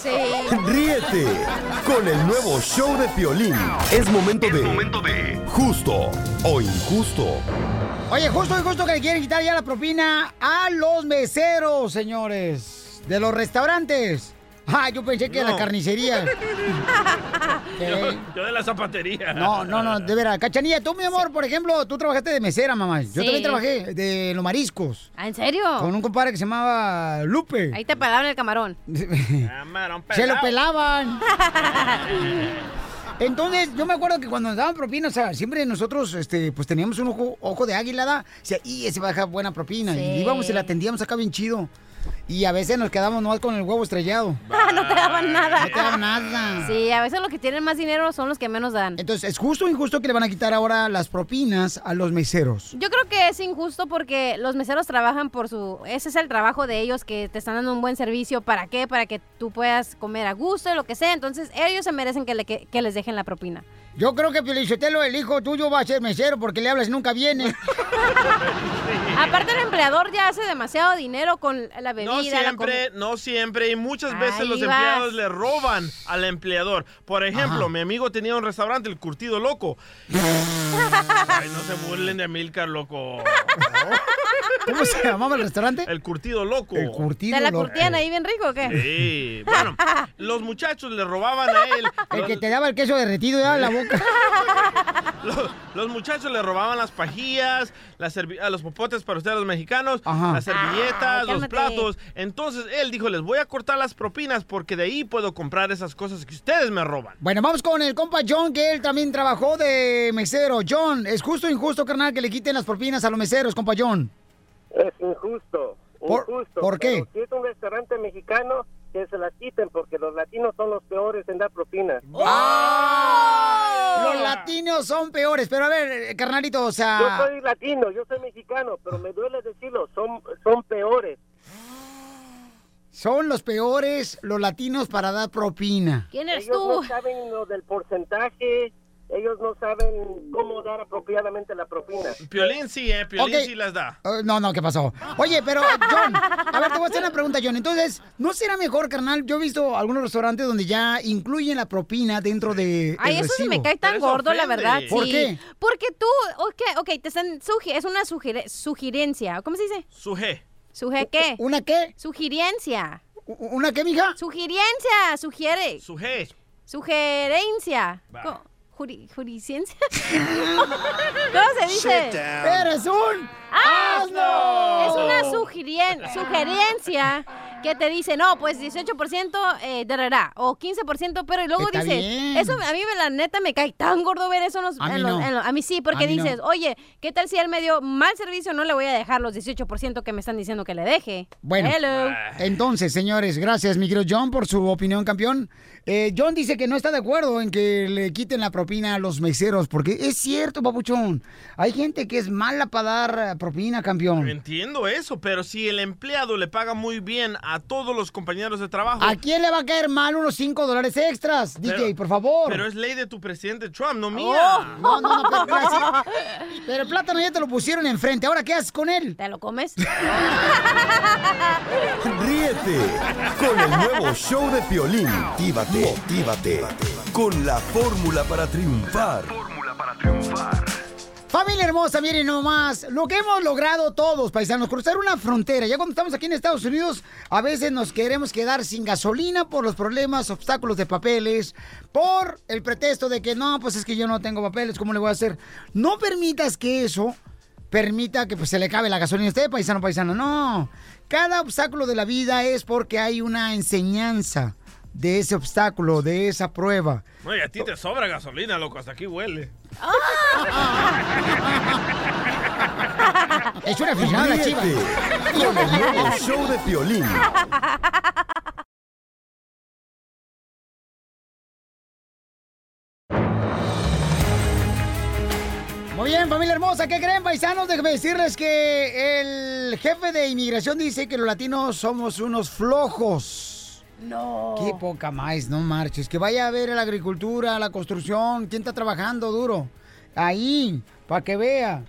Sí. Ríete con el nuevo show de Piolín. Es momento de justo o injusto. Oye, justo y justo que le quieren quitar ya la propina a los meseros, señores, de los restaurantes. Ah, yo pensé que de la No. carnicería. Yo, yo de la zapatería. No, no, no, de veras. Cachanilla, tú, mi amor, por ejemplo, tú trabajaste de mesera, mamá. Yo Sí. también trabajé de los mariscos. ¿Ah, ¿En serio? Con un compadre que se llamaba Lupe. Ahí te pelaban el camarón. Camarón Se lo pelaban. Entonces, yo me acuerdo que cuando nos daban propina, o sea, siempre nosotros, este, pues teníamos un ojo, ojo de águila, ¿da? O sea, y ese va a dejar buena propina. Sí. Y íbamos y la atendíamos acá bien chido. Y a veces nos quedamos nomás con el huevo estrellado. Ah, no te daban nada. No te daban nada. Sí, a veces los que tienen más dinero son los que menos dan. Entonces, ¿es justo o injusto que le van a quitar ahora las propinas a los meseros? Yo creo que es injusto porque los meseros trabajan por su... Ese es el trabajo de ellos, que te están dando un buen servicio. ¿Para qué? Para que tú puedas comer a gusto, lo que sea. Entonces, ellos se merecen que, le- que- que les dejen la propina. Yo creo que Piolichotelo, el hijo tuyo, va a ser mesero porque le hablas y nunca viene. Aparte el empleador ya hace demasiado dinero con la bebida. No la siempre, no siempre. Y muchas veces Ahí los vas. empleados le roban al empleador. Por ejemplo, Ajá. mi amigo tenía un restaurante, el Curtido Loco. Ay, no se burlen de Amilcar, loco. ¿Cómo se llamaba el restaurante? El Curtido Loco. El curtido. ¿Te la loco. curtían ahí bien rico o qué? Sí. Bueno, los muchachos le robaban a él. El que te daba el queso derretido ya en la boca. Los, los muchachos le robaban las pajillas, las a los popotes para ustedes los mexicanos, Ajá. las servilletas, Ay, los platos. Entonces él dijo, les voy a cortar las propinas porque de ahí puedo comprar esas cosas que ustedes me roban. Bueno, vamos con el compa John, que él también trabajó de mesero. John, ¿es justo o injusto, carnal, que le quiten las propinas a los meseros, compa John? Es injusto. ¿Por- injusto. por qué? Pero Si es un restaurante mexicano, que se las quiten porque los latinos son los peores en dar propinas. ¡Ah! Los latinos son peores, pero a ver, carnalito, o Yo sea... soy latino, yo soy mexicano, pero me duele decirlo, son, son peores. Son los peores los latinos para dar propina. ¿Quién eres Ellos tú? no saben lo del porcentaje, ellos no saben cómo dar apropiadamente la propina. Piolín sí, eh, Piolín sí las da. Uh, no, no, ¿qué pasó? Oye, pero John, a ver, te voy a hacer una pregunta, John. Entonces, ¿no será mejor, carnal? Yo he visto algunos restaurantes donde ya incluyen la propina dentro de Ay, el eso sí recibo. me cae tan gordo, la verdad. ¿Por sí. qué? Porque tú, ok, ok, te están sugi- es una sugire- sugerencia. ¿Cómo se dice? Suje. ¿Suje qué? ¿Una qué? Sugerencia. ¿U- ¿Una qué, mija? Sugerencia, sugiere. Suje. Sugerencia. Va. Juri- ¿Juriciencia? ¿Cómo se dice? ¡Eres un ¡Asno! Es una sugerien- sugerencia que te dice, no, pues 18% eh, de rara, o 15%, pero y luego Está dices, bien. eso a mí la neta me cae tan gordo ver eso en los, A mí en los- no. en los- a mí sí, porque A mí no. dices, oye, ¿qué tal si él me dio mal servicio? No le voy a dejar los 18% que me están diciendo que le deje. Bueno, Hello. entonces, señores, gracias, mi querido John, por su opinión, campeón. Eh, John dice que no está de acuerdo en que le quiten la propina a los meseros, porque es cierto, papuchón. Hay gente que es mala para dar eh, propina, campeón. Entiendo eso, pero si el empleado le paga muy bien a todos los compañeros de trabajo. ¿A quién le va a caer mal unos 5 dólares extras? Pero- DJ, por favor. Pero es ley de tu presidente Trump, no Oh, mía. no, no, no, pero, sí. Pero el plátano ya te lo pusieron enfrente. ¿Ahora qué haces con él? ¿Te lo comes? Ríete con el nuevo show de Piolín. Motívate, motívate con la fórmula para triunfar. Familia hermosa, miren nomás, lo que hemos logrado todos, paisanos, cruzar una frontera. Ya cuando estamos aquí en Estados Unidos, a veces nos queremos quedar sin gasolina por los problemas, obstáculos de papeles, por el pretexto de que no, pues es que yo no tengo papeles, ¿cómo le voy a hacer? No permitas que eso permita que pues, se le cabe la gasolina a usted, paisano, paisano. No, cada obstáculo de la vida es porque hay una enseñanza de ese obstáculo, de esa prueba. No, y a ti te sobra gasolina, loco, hasta aquí huele. Es una fijada, Ríete chiva. con el nuevo show de Piolín. Muy bien, familia hermosa, ¿qué creen, paisanos? Déjenme decirles que el jefe de inmigración dice que los latinos somos unos flojos. No. Qué poca más, no marches. Que vaya a ver la agricultura, la construcción, quién está trabajando duro. Ahí, para que vea.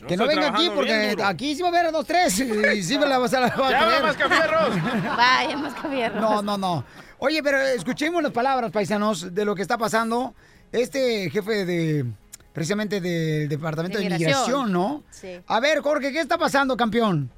Yo que no venga aquí porque aquí sí va a haber a dos, tres. Y sí me la vas a la va a ¡Ya. Mascafierros! Vaya, Mascafierros. No, no, no. Oye, pero escuchemos las palabras, paisanos, de lo que está pasando. Este jefe de, precisamente del Departamento de De. ¿no? Sí. A ver, Jorge, ¿qué está pasando, campeón?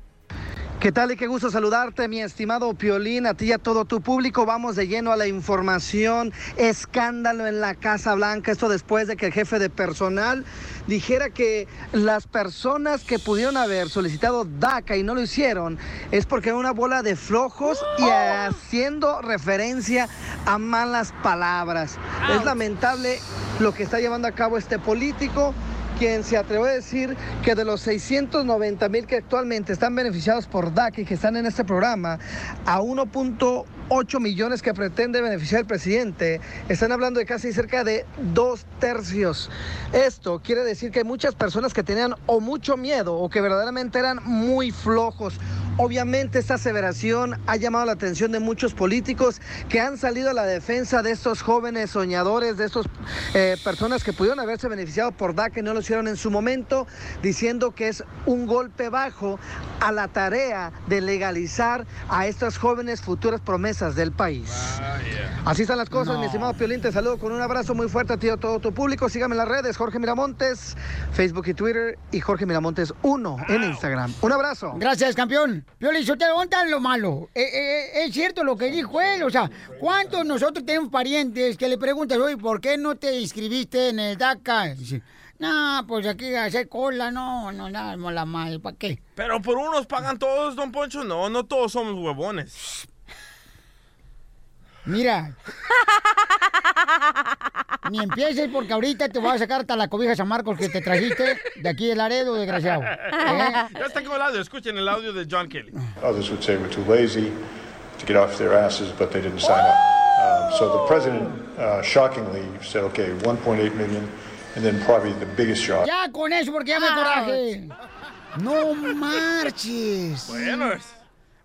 ¿Qué tal y qué gusto saludarte, mi estimado Piolín, a ti y a todo tu público? Vamos de lleno a la información. Escándalo en la Casa Blanca. Esto después de que el jefe de personal dijera que las personas que pudieron haber solicitado DACA y no lo hicieron es porque era una bola de flojos y haciendo referencia a malas palabras. Es lamentable lo que está llevando a cabo este político quien se atrevió a decir que de los 690 mil que actualmente están beneficiados por DAC y que están en este programa, a 1.8 millones que pretende beneficiar el presidente, están hablando de casi cerca de dos tercios. Esto quiere decir que hay muchas personas que tenían o mucho miedo o que verdaderamente eran muy flojos Obviamente esta aseveración ha llamado la atención de muchos políticos que han salido a la defensa de estos jóvenes soñadores, de estas personas que pudieron haberse beneficiado por DACA y no lo hicieron en su momento, diciendo que es un golpe bajo a la tarea de legalizar a estas jóvenes futuras promesas del país. Así están las cosas, No. mi estimado Piolín, te saludo con un abrazo muy fuerte a ti y a todo tu público. Sígame en las redes, Jorge Miramontes, Facebook y Twitter, y Jorge Miramontes 1 en Instagram. Un abrazo. Gracias, campeón. Yo te en lo malo. Eh, eh, es cierto lo que dijo él. O sea, ¿cuántos nosotros tenemos parientes que le preguntan, oye, ¿por qué no te inscribiste en el DACA? Dice, no, pues aquí hacer cola, no, no, nada, mola mal, ¿para qué? Pero por unos pagan todos, don Poncho. No, no todos somos huevones. Mira. Ni empieces porque ahorita te voy a sacar hasta la cobija San Marcos que te trajiste de aquí del Laredo, desgraciado. ¿Eh? Ya está con el audio. Escuchen el audio de John Kelly. Others would say we're too lazy to get off their asses, but they didn't sign up. Um, so the president uh, shockingly said, okay, 1.8 million, and then probably the biggest shock. Ya con eso porque ya me coraje. No marches. Bueno, es-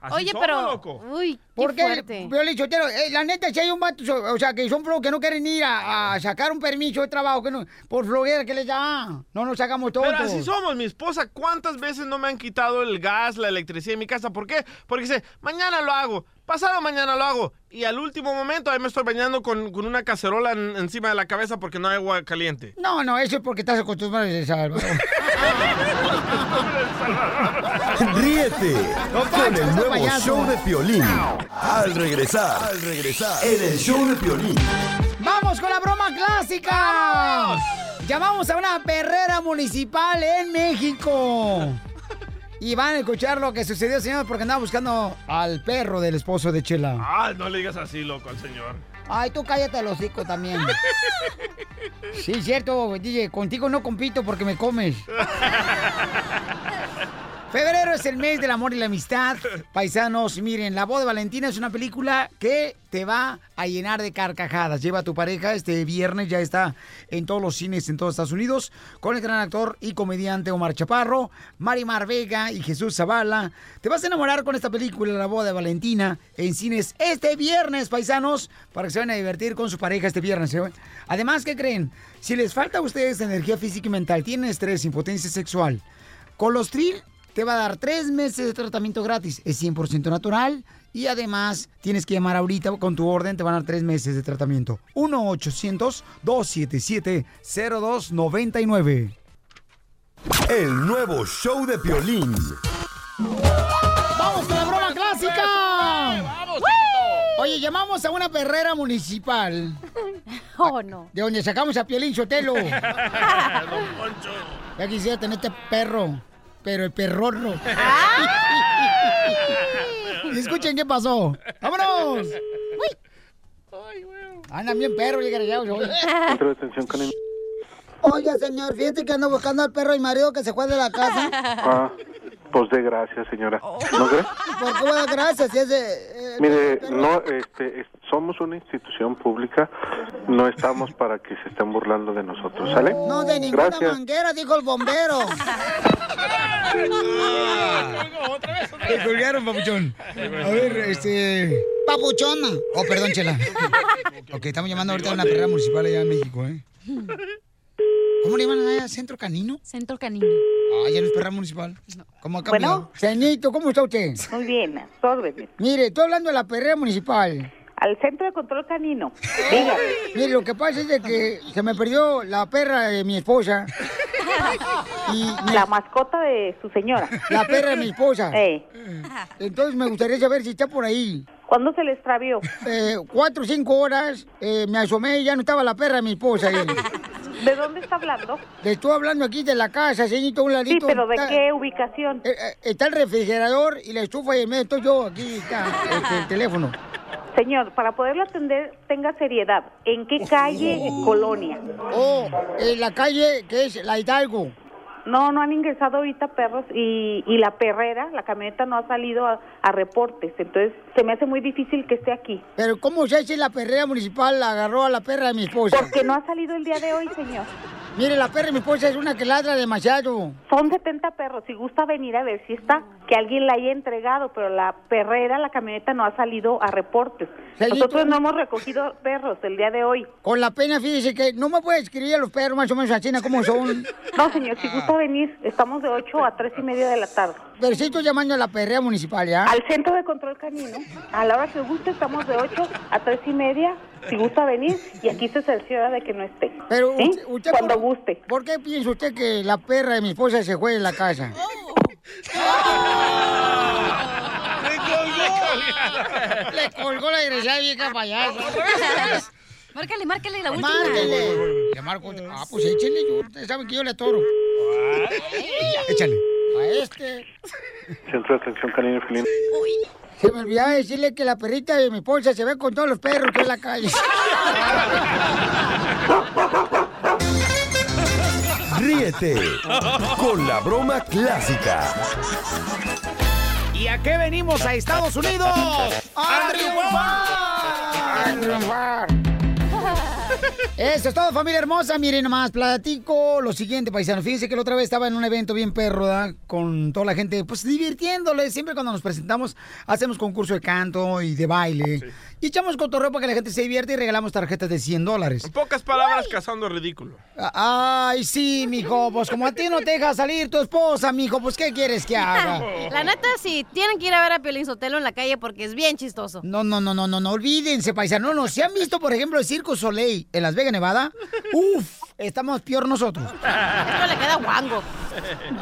así Oye, somos, pero. loco. Uy, qué Porque, fuerte. Sotelo, eh, la neta, si hay un vato, o sea, que son flojos que no quieren ir a, a sacar un permiso de trabajo, que no, por flojera que les da, no nos hagamos todos. Pero así somos, mi esposa, ¿cuántas veces no me han quitado el gas, la electricidad en mi casa? ¿Por qué? Porque dice, mañana lo hago, pasado mañana lo hago. Y al último momento ahí me estoy bañando con, con una cacerola en- encima de la cabeza porque no hay agua caliente. No, no, eso es porque estás acostumbrado a Salvador. Ríete con el nuevo payaso. show de Piolín. Al regresar, al regresar, en el show de Piolín. ¡Vamos con la broma clásica! Llamamos a una perrera municipal en México. Y van a escuchar lo que sucedió, señor, porque andaba buscando al perro del esposo de Chela. Ah, no le digas así, loco, al señor. Ay, tú cállate el hocico también. Sí, cierto, DJ, contigo no compito porque me comes. Febrero es el mes del amor y la amistad. Paisanos, miren, La Voz de Valentina es una película que te va a llenar de carcajadas. Lleva a tu pareja este viernes, ya está en todos los cines en todos Estados Unidos, con el gran actor y comediante Omar Chaparro, Marimar Vega y Jesús Zavala. Te vas a enamorar con esta película, La Boda de Valentina, en cines este viernes, paisanos, para que se vayan a divertir con su pareja este viernes. ¿eh? Además, ¿qué creen? Si les falta a ustedes energía física y mental, tienen estrés, impotencia sexual, Colostril te va a dar tres meses de tratamiento gratis. Es 100% natural y además tienes que llamar ahorita con tu orden. Te van a dar tres meses de tratamiento. 1-800-277-0299. El nuevo show de Piolín. ¡Vamos con la broma clásica! ¡Vamos, Oye, llamamos a una perrera municipal. Oh, no. De donde sacamos a Piolín Sotelo. Ya quisiera tener este perro, pero el perrorro. Y escuchen qué pasó. ¡Vámonos! Andan bien perros, desgraciados. hoy. Centro de con el... Oiga, señor, fíjate que ando buscando al perro y marido que se fue de la casa. Ah, pues de gracias, señora. Oh. ¿No cree? ¿Por qué gracias? Si es de... eh, Mire, no, este, es- somos una institución pública, no estamos para que se estén burlando de nosotros, ¿sale? no, de ninguna Gracias. manguera, dijo el bombero. Te colgaron, papuchón. A ver, este... Papuchona. Oh, perdón, Chela. Ok, estamos llamando ahorita a una perrera municipal allá en México, ¿eh? ¿Cómo le llaman allá? ¿Centro canino? Centro canino. Ah, ya no es perra municipal. ¿Cómo ha cambiado? Bueno. Señorito, ¿cómo está usted? Muy bien, a órdenes. Mire, estoy hablando de la perrera municipal. Al centro de control canino. Diga. Mire, lo que pasa es de que se me perdió la perra de mi esposa. Y La mascota de su señora. La perra de mi esposa. Eh. Entonces me gustaría saber si está por ahí. ¿Cuándo se le extravió? Eh, cuatro o cinco horas, eh, me asomé y ya no estaba la perra de mi esposa ahí. ¿De dónde está hablando? Le estoy hablando aquí de la casa, señorito, un Sí, ladito. pero ¿de está- qué ubicación? Eh, eh, está el refrigerador y la estufa y en medio estoy yo, aquí está este, el teléfono. Señor, para poderlo atender, tenga seriedad. ¿En qué calle, colonia? Oh, en la calle que es la Hidalgo. No, no han ingresado ahorita perros y, y la perrera, la camioneta no ha salido a, a reportes. Entonces, se me hace muy difícil que esté aquí. Pero ¿cómo sé si la perrera municipal agarró a la perra de mi esposa? Porque no ha salido el día de hoy, señor. Mire, la perra de mi esposa es una que ladra demasiado. Son 70 perros. Si gusta venir a ver si está, que alguien la haya entregado, pero la perrera, la camioneta no ha salido a reportes. Nosotros no hemos recogido perros el día de hoy. Con la pena, fíjese que no me puede escribir a los perros más o menos así, ¿cómo son? No, señor, si gusta venir, estamos de 8 a 3 y media de la tarde. Pero sí estoy llamando a la perrea municipal, ¿ya? Al centro de control canino. A la hora que guste, estamos de 8 a 3 y media. Si gusta venir, y aquí se cerciora de que no esté. Pero ¿Sí? usted, usted Cuando por- guste. ¿Por qué piensa usted que la perra de mi esposa se juega en la casa? Le colgó la desgraciada vieja payasa. Márcale, márcale la última. Márquele. Le marco. Ah, pues échale. yo- Ustedes saben que yo le atoro. Échale. A este. Centro de Atención Canina Felina. Se me olvidaba decirle que la perrita de mi esposa se ve con todos los perros que hay en la calle. Ríete con la broma clásica. ¿Y a qué venimos a Estados Unidos? ¡A triunfar! ¡A triunfar! Eso es todo, familia hermosa. Miren nomás, platico lo siguiente, paisano. Fíjense que la otra vez estaba en un evento bien perro. Con toda la gente, pues divirtiéndole. Siempre cuando nos presentamos, hacemos concurso de canto y de baile. Y echamos cotorreo para que la gente se divierte y regalamos tarjetas de 100 dólares. En pocas palabras, cazando ridículo. Ay, sí, mijo. Pues como a ti no te deja salir tu esposa, mijo, pues ¿qué quieres que haga? La neta, sí, tienen que ir a ver a Piolín Sotelo en la calle porque es bien chistoso. No, no, no, no, no, no, olvídense, paisano. No, si han visto, por ejemplo, el Circo Soleil en Las Vegas, Nevada, uf, estamos peor nosotros. Esto le queda guango.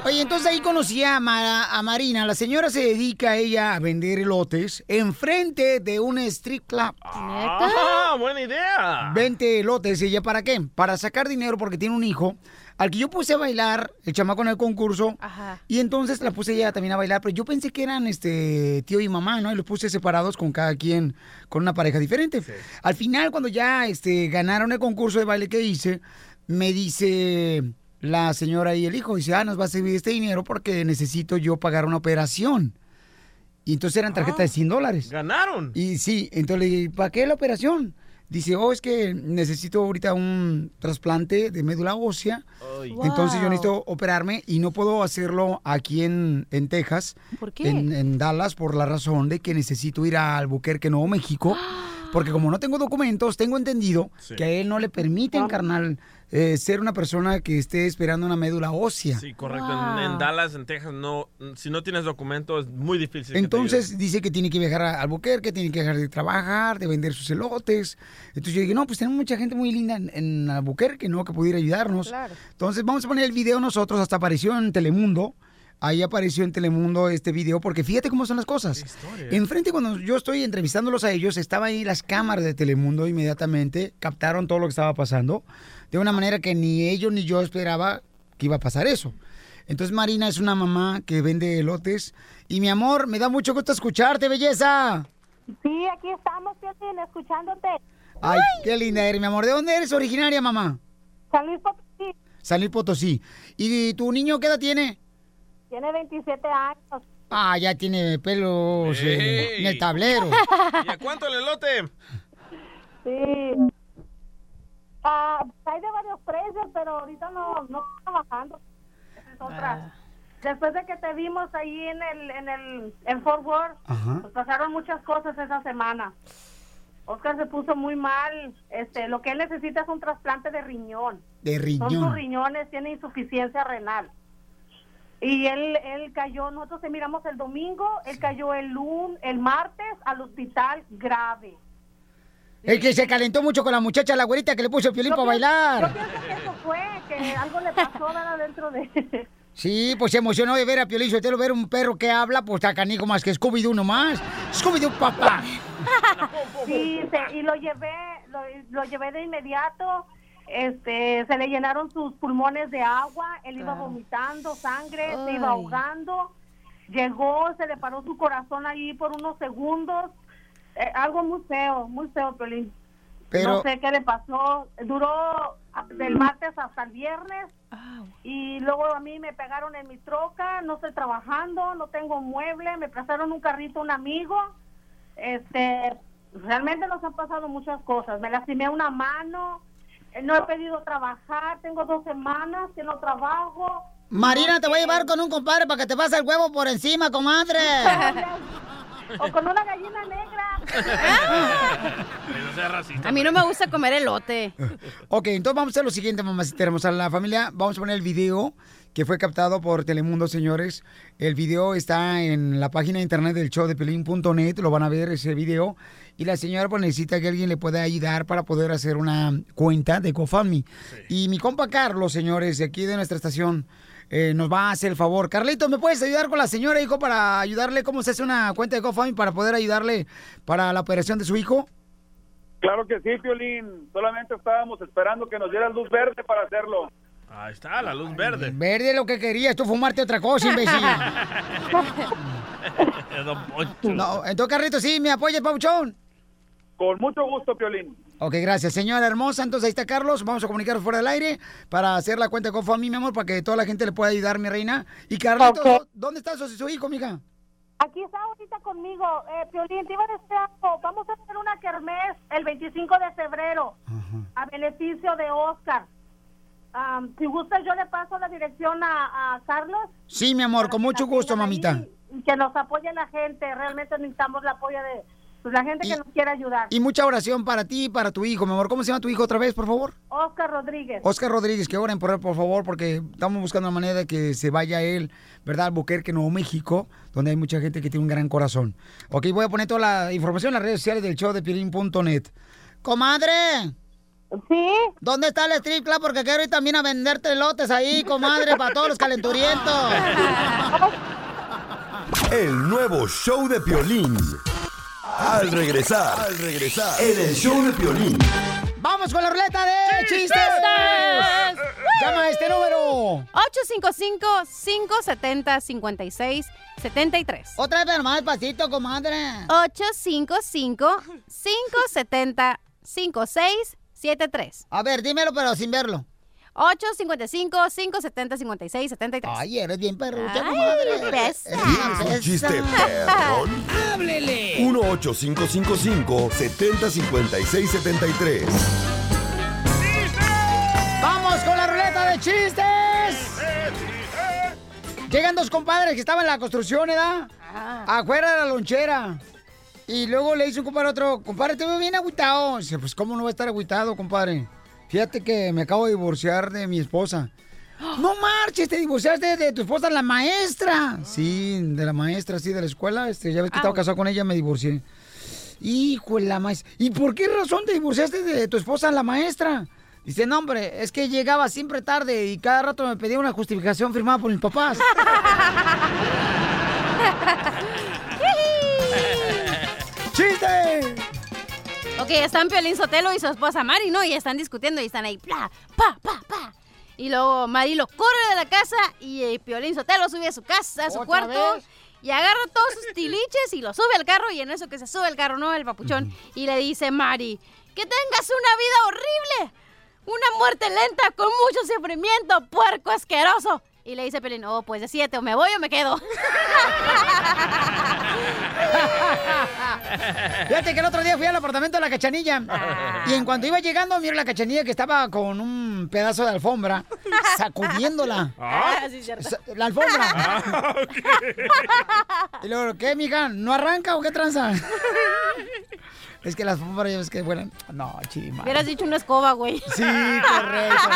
Oye, entonces ahí conocí a, Mara- a Marina. La señora se dedica ella a vender elotes enfrente de un strip club. ¡Ah, buena idea! Vente elotes, ¿ella para qué? Para sacar dinero porque tiene un hijo al que yo puse a bailar, el chamaco en el concurso. Ajá. Y entonces la puse ella también a bailar, pero yo pensé que eran este tío y mamá, ¿no? Y los puse separados con cada quien, con una pareja diferente. Al final, cuando ya este, ganaron el concurso de baile que hice, me dice la señora y el hijo, dice, ah, nos va a servir este dinero porque necesito yo pagar una operación. Y entonces eran tarjetas de 100 dólares. ¿Ganaron? Y sí, entonces le dije, ¿para qué la operación? Dice, oh, es que necesito ahorita un trasplante de médula ósea. Ay. Entonces yo necesito operarme y no puedo hacerlo aquí en, en Texas, ¿Por qué? En, en Dallas, por la razón de que necesito ir a Albuquerque, Nuevo México. Porque como no tengo documentos, tengo entendido Sí. que a él no le permiten, carnal, eh, ser una persona que esté esperando una médula ósea. Sí, correcto. En, en Dallas, en Texas, no, si no tienes documentos, es muy difícil. que te Entonces dice que tiene que viajar a Albuquerque, tiene que dejar de trabajar, de vender sus elotes. Entonces yo dije, no, pues tenemos mucha gente muy linda en, en Albuquerque, ¿no? Que pudiera ayudarnos. Claro. Entonces vamos a poner el video nosotros, hasta apareció en Telemundo. Ahí apareció en Telemundo este video, porque fíjate cómo son las cosas. Enfrente, cuando yo estoy entrevistándolos a ellos, estaba ahí las cámaras de Telemundo inmediatamente, captaron todo lo que estaba pasando, de una manera que ni ellos ni yo esperaba que iba a pasar eso. Entonces Marina es una mamá que vende elotes. Y mi amor, me da mucho gusto escucharte, belleza. Sí, aquí estamos, Piolín, escuchándote. Ay, qué linda eres, mi amor. ¿De dónde eres originaria, mamá? San Luis Potosí San Luis Potosí. ¿Y tu niño qué edad tiene? Tiene 27 años. Ah, ya tiene pelos eh, en el tablero. ¿Y a cuánto el elote? Sí. Ah, hay de varios precios, pero ahorita no, no está bajando. Es otra. Después de que te vimos ahí en el, en el, en Fort Worth, pues pasaron muchas cosas esa semana. Oscar se puso muy mal. Este, lo que él necesita es un trasplante de riñón. De Son sus riñón. riñones, tiene insuficiencia renal. Y él, él cayó, nosotros te miramos el domingo, él cayó el lunes, el martes al hospital grave. El que se calentó mucho con la muchacha, la güerita que le puso el piolín para Yo bailar. pienso que eso fue, que algo le pasó dentro de... Sí, pues se emocionó de ver a Piolín Sotelo, ver un perro que habla, pues está canijo más que Scooby-Doo nomás. Scooby-Doo, papá. Sí, y lo llevé, lo, lo llevé de inmediato. Este, se le llenaron sus pulmones de agua, él iba Ah. vomitando sangre, se iba Ay. ahogando. Llegó, se le paró su corazón ahí por unos segundos. Eh, algo muy feo, muy feo, Pelín. Pero- No sé qué le pasó. Duró del martes hasta el viernes. Y luego a mí me pegaron en mi troca, no estoy trabajando, no tengo mueble, me prestaron un carrito a un amigo. Este, realmente nos han pasado muchas cosas. Me lastimé una mano, no he pedido trabajar, tengo dos semanas que no trabajo. Marina, te voy a llevar con un compadre para que te pase el huevo por encima, comadre. o con una gallina negra. No sea racista. A mí no me gusta comer elote. Ok, entonces vamos a hacer lo siguiente, mamacita hermosa. La familia, vamos a poner el video que fue captado por Telemundo, señores. El video está en la página de internet del show de Pelín.net. Lo van a ver ese video. Y la señora pues necesita que alguien le pueda ayudar para poder hacer una cuenta de GoFundMe. Y mi compa Carlos, señores, de aquí de nuestra estación, eh, nos va a hacer el favor. Carlito, ¿me puedes ayudar con la señora, hijo, para ayudarle cómo se hace una cuenta de GoFundMe para poder ayudarle para la operación de su hijo? Claro que sí, Piolín. Solamente estábamos esperando que nos dieran luz verde para hacerlo. Ahí está, la luz verde. Verde lo que querías, tú fumarte otra cosa, imbécil. No, entonces, Carlito, sí, me apoya, Pauchón. Con mucho gusto, Piolín. Ok, gracias, señora hermosa. Entonces ahí está Carlos. Vamos a comunicar fuera del aire para hacer la cuenta con mi amor, para que toda la gente le pueda ayudar, mi reina. Y Carlito, Ok. ¿dónde está su, su hijo, mija? Aquí está ahorita conmigo, eh, Piolín, te iba a decir algo. Vamos a hacer una kermés el 25 de febrero a beneficio de Oscar. Am, si gusta, yo le paso la dirección a, a Carlos Sí, mi amor, con mucho gusto, mamita. y que nos apoye la gente. Realmente necesitamos el apoyo de pues, la gente que nos quiera ayudar. Y mucha oración para ti y para tu hijo, mi amor. ¿Cómo se llama tu hijo otra vez, por favor? Oscar Rodríguez. Oscar Rodríguez, que oren por él, por favor, porque estamos buscando una manera de que se vaya él, ¿verdad? Al Buquerque, Nuevo México, donde hay mucha gente que tiene un gran corazón. Ok, voy a poner toda la información en las redes sociales del show de Piolín.net. ¡Comadre! ¿Sí? ¿Dónde está el strip club? Porque quiero ir también a venderte lotes ahí, comadre, para todos los calenturientos. El nuevo show de Piolín. Al regresar, al regresar, en el show de Piolín. ¡Vamos con la ruleta de chistes! Llama a este número. 855-570-5673. Otra vez más despacito, comadre. 855-570-5673. A ver, dímelo, pero sin verlo. 855-570-5673. Ay, eres bien perrucha, Ay, comadre. besa. ¿Tienes un chiste perrón? ¡Háblele! 1-855-570-5673. ¡Vamos con la ruleta de chistes! Llegan dos compadres que estaban en la construcción, ¿verdad? Afuera de la lonchera. Y luego le dice un compadre a otro, compadre, te veo bien agüitado. Dice, pues, ¿cómo no va a estar agüitado, compadre? Fíjate que me acabo de divorciar de mi esposa. No marches, te divorciaste de tu esposa, la maestra. Sí, de la maestra, sí, de la escuela. Este, ya ves que estaba casado con ella, me divorcié. Hijo la maestra. ¿Y por qué razón te divorciaste de tu esposa, la maestra? Dice, no, hombre, es que llegaba siempre tarde y cada rato me pedía una justificación firmada por mis papás. Ok, están Piolín Sotelo y su esposa Mari, ¿no? Y están discutiendo y están ahí, pla, pa, pa, pa. Y luego Mari lo corre de la casa y eh, Piolín Sotelo sube a su casa, a su ¿Otra cuarto. vez? Y agarra todos sus tiliches y lo sube al carro. Y en eso que se sube al carro, ¿no? El papuchón. Y le dice Mari, que tengas una vida horrible. Una muerte lenta con mucho sufrimiento, puerco asqueroso. Y le dice Piolín, oh, pues de siete, o me voy o me quedo. Fíjate que el otro día fui al apartamento de la cachanilla. Y en cuanto iba llegando, mira la cachanilla que estaba con un pedazo de alfombra, sacudiéndola. Ah, sí, cierto. Sa- La alfombra. Y luego, ¿qué, mija? ¿No arranca o qué tranza? es que las alfombras ya ves que vuelan. No, chima. Hubieras dicho una escoba, güey. Sí, correcto.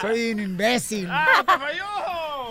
Soy un imbécil. ¡Ah, te falló!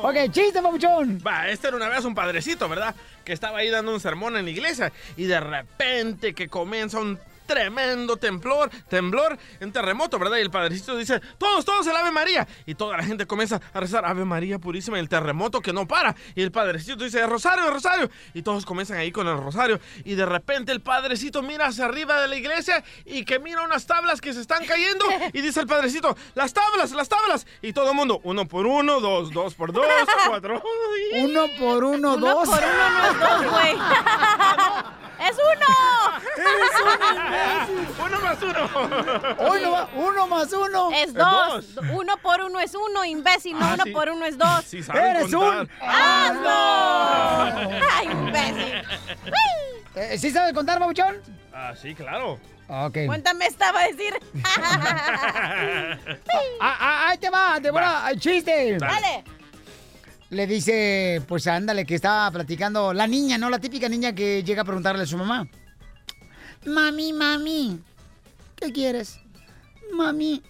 Ok, chiste, papuchón. Va, este era una vez un padrecito, ¿verdad? Que estaba ahí dando un sermón en la iglesia y de repente que comienza un tremendo temblor, temblor, un terremoto, ¿verdad? Y el padrecito dice, todos, todos el Ave María. Y toda la gente comienza a rezar, Ave María Purísima, y el terremoto que no para. Y el padrecito dice, Rosario, Rosario. Y todos comienzan ahí con el rosario. Y de repente el padrecito mira hacia arriba de la iglesia y que mira unas tablas que se están cayendo. Y dice el padrecito, las tablas, las tablas. Y todo el mundo, uno por uno, dos, dos por dos, cuatro. Uno por uno, Uno dos. por uno no es dos, güey. ¡Es uno! Uno más uno. Uno, más uno. Es dos. Uno por uno es uno, imbécil. No, Ah, uno sí. por uno es dos. Sí, Eres contar. un ¡Hazlo! ¡Ay, imbécil! Eh, ¿Sí sabes contar, papuchón? Ah, sí, claro. Ok. Cuéntame esta, va a decir. Ah, ah, ahí te va, Débora, el chiste. Dale. Le dice, pues ándale, que estaba platicando la niña, ¿no? La típica niña que llega a preguntarle a su mamá. Mami, mami, ¿qué quieres? Mami,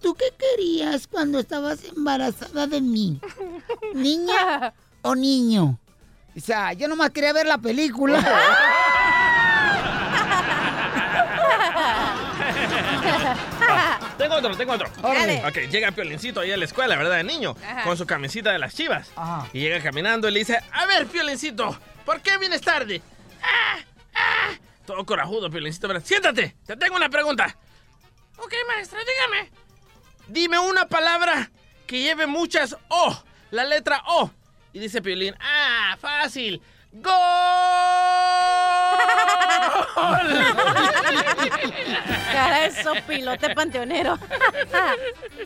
¿tú qué querías cuando estabas embarazada de mí? ¿Niña o niño? O sea, yo nomás quería ver la película. tengo otro, tengo otro. Órale. Ok, llega Piolincito ahí a la escuela, ¿verdad? De niño, Ajá. con su camisita de las chivas. Y llega caminando y le dice, a ver, Piolincito, ¿por qué vienes tarde? "Ah, ah". Todo corajudo, Piolincito. Siéntate, te tengo una pregunta. Ok, maestra, dígame. Dime una palabra que lleve muchas O, la letra O. Y dice Piolín, ah, fácil. ¡Gol! Cara de sopilote panteonero.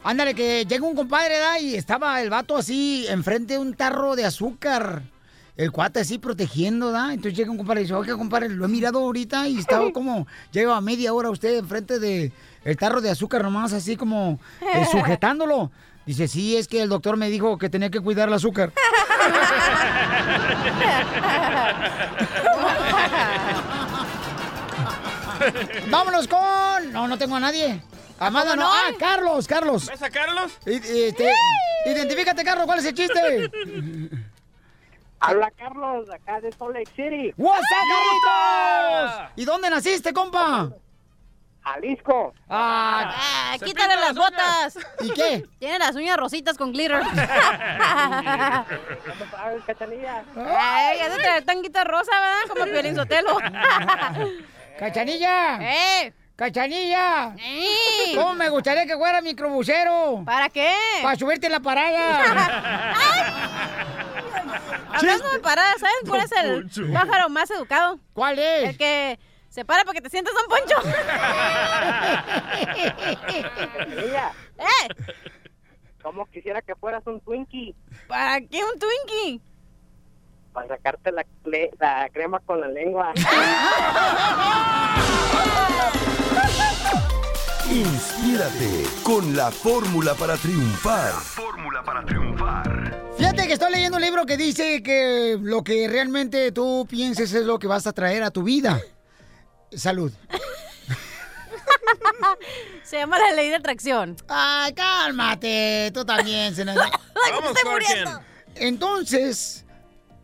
Ándale, que llega un compadre, ¿da? Y estaba el vato así, enfrente de un tarro de azúcar. El cuate así protegiendo, ¿da? Entonces llega un compadre y dice, oiga, compadre, lo he mirado ahorita y estaba como, lleva media hora usted enfrente de el tarro de azúcar nomás, así como eh, sujetándolo. Dice, sí, es que el doctor me dijo que tenía que cuidar el azúcar. Vámonos con... No, no tengo a nadie. Amada, no. no? Ah, Carlos, Carlos. ¿Ves a Carlos? I- este, identifícate, Carlos, ¿cuál es el chiste? Habla Carlos, acá de Salt Lake City. ¡What's up, Carlitos! ¿Y dónde naciste, compa? Jalisco. Ah, Ah, quítale las botas. ¿Y qué? Tiene las uñas rositas con glitter. ¿Cómo sabes, cachanilla? Ay, ya traer tanguita rosa, ¿verdad? Como Piolín Sotelo. ¡Cachanilla! ¡Eh! ¡Cachanilla! ¡Eh! ¿Cómo me gustaría que fuera microbusero? ¿Para qué? Para subirte en la parada. Hablando de paradas, ¿sabes cuál es el pájaro más educado? ¿Cuál es? El que se para para que te sientas, Don Poncho. ¡Eh! ¿cómo quisiera que fueras un Twinkie? ¿Para qué un Twinkie? Para sacarte la, la crema con la lengua. Inspírate con la fórmula para triunfar. Fórmula para triunfar. Fíjate que estoy leyendo un libro que dice que lo que realmente tú pienses es lo que vas a traer a tu vida. Salud. Se llama la ley de atracción. Ay, cálmate, tú también. Se nos... Vamos, estoy muriendo. Entonces,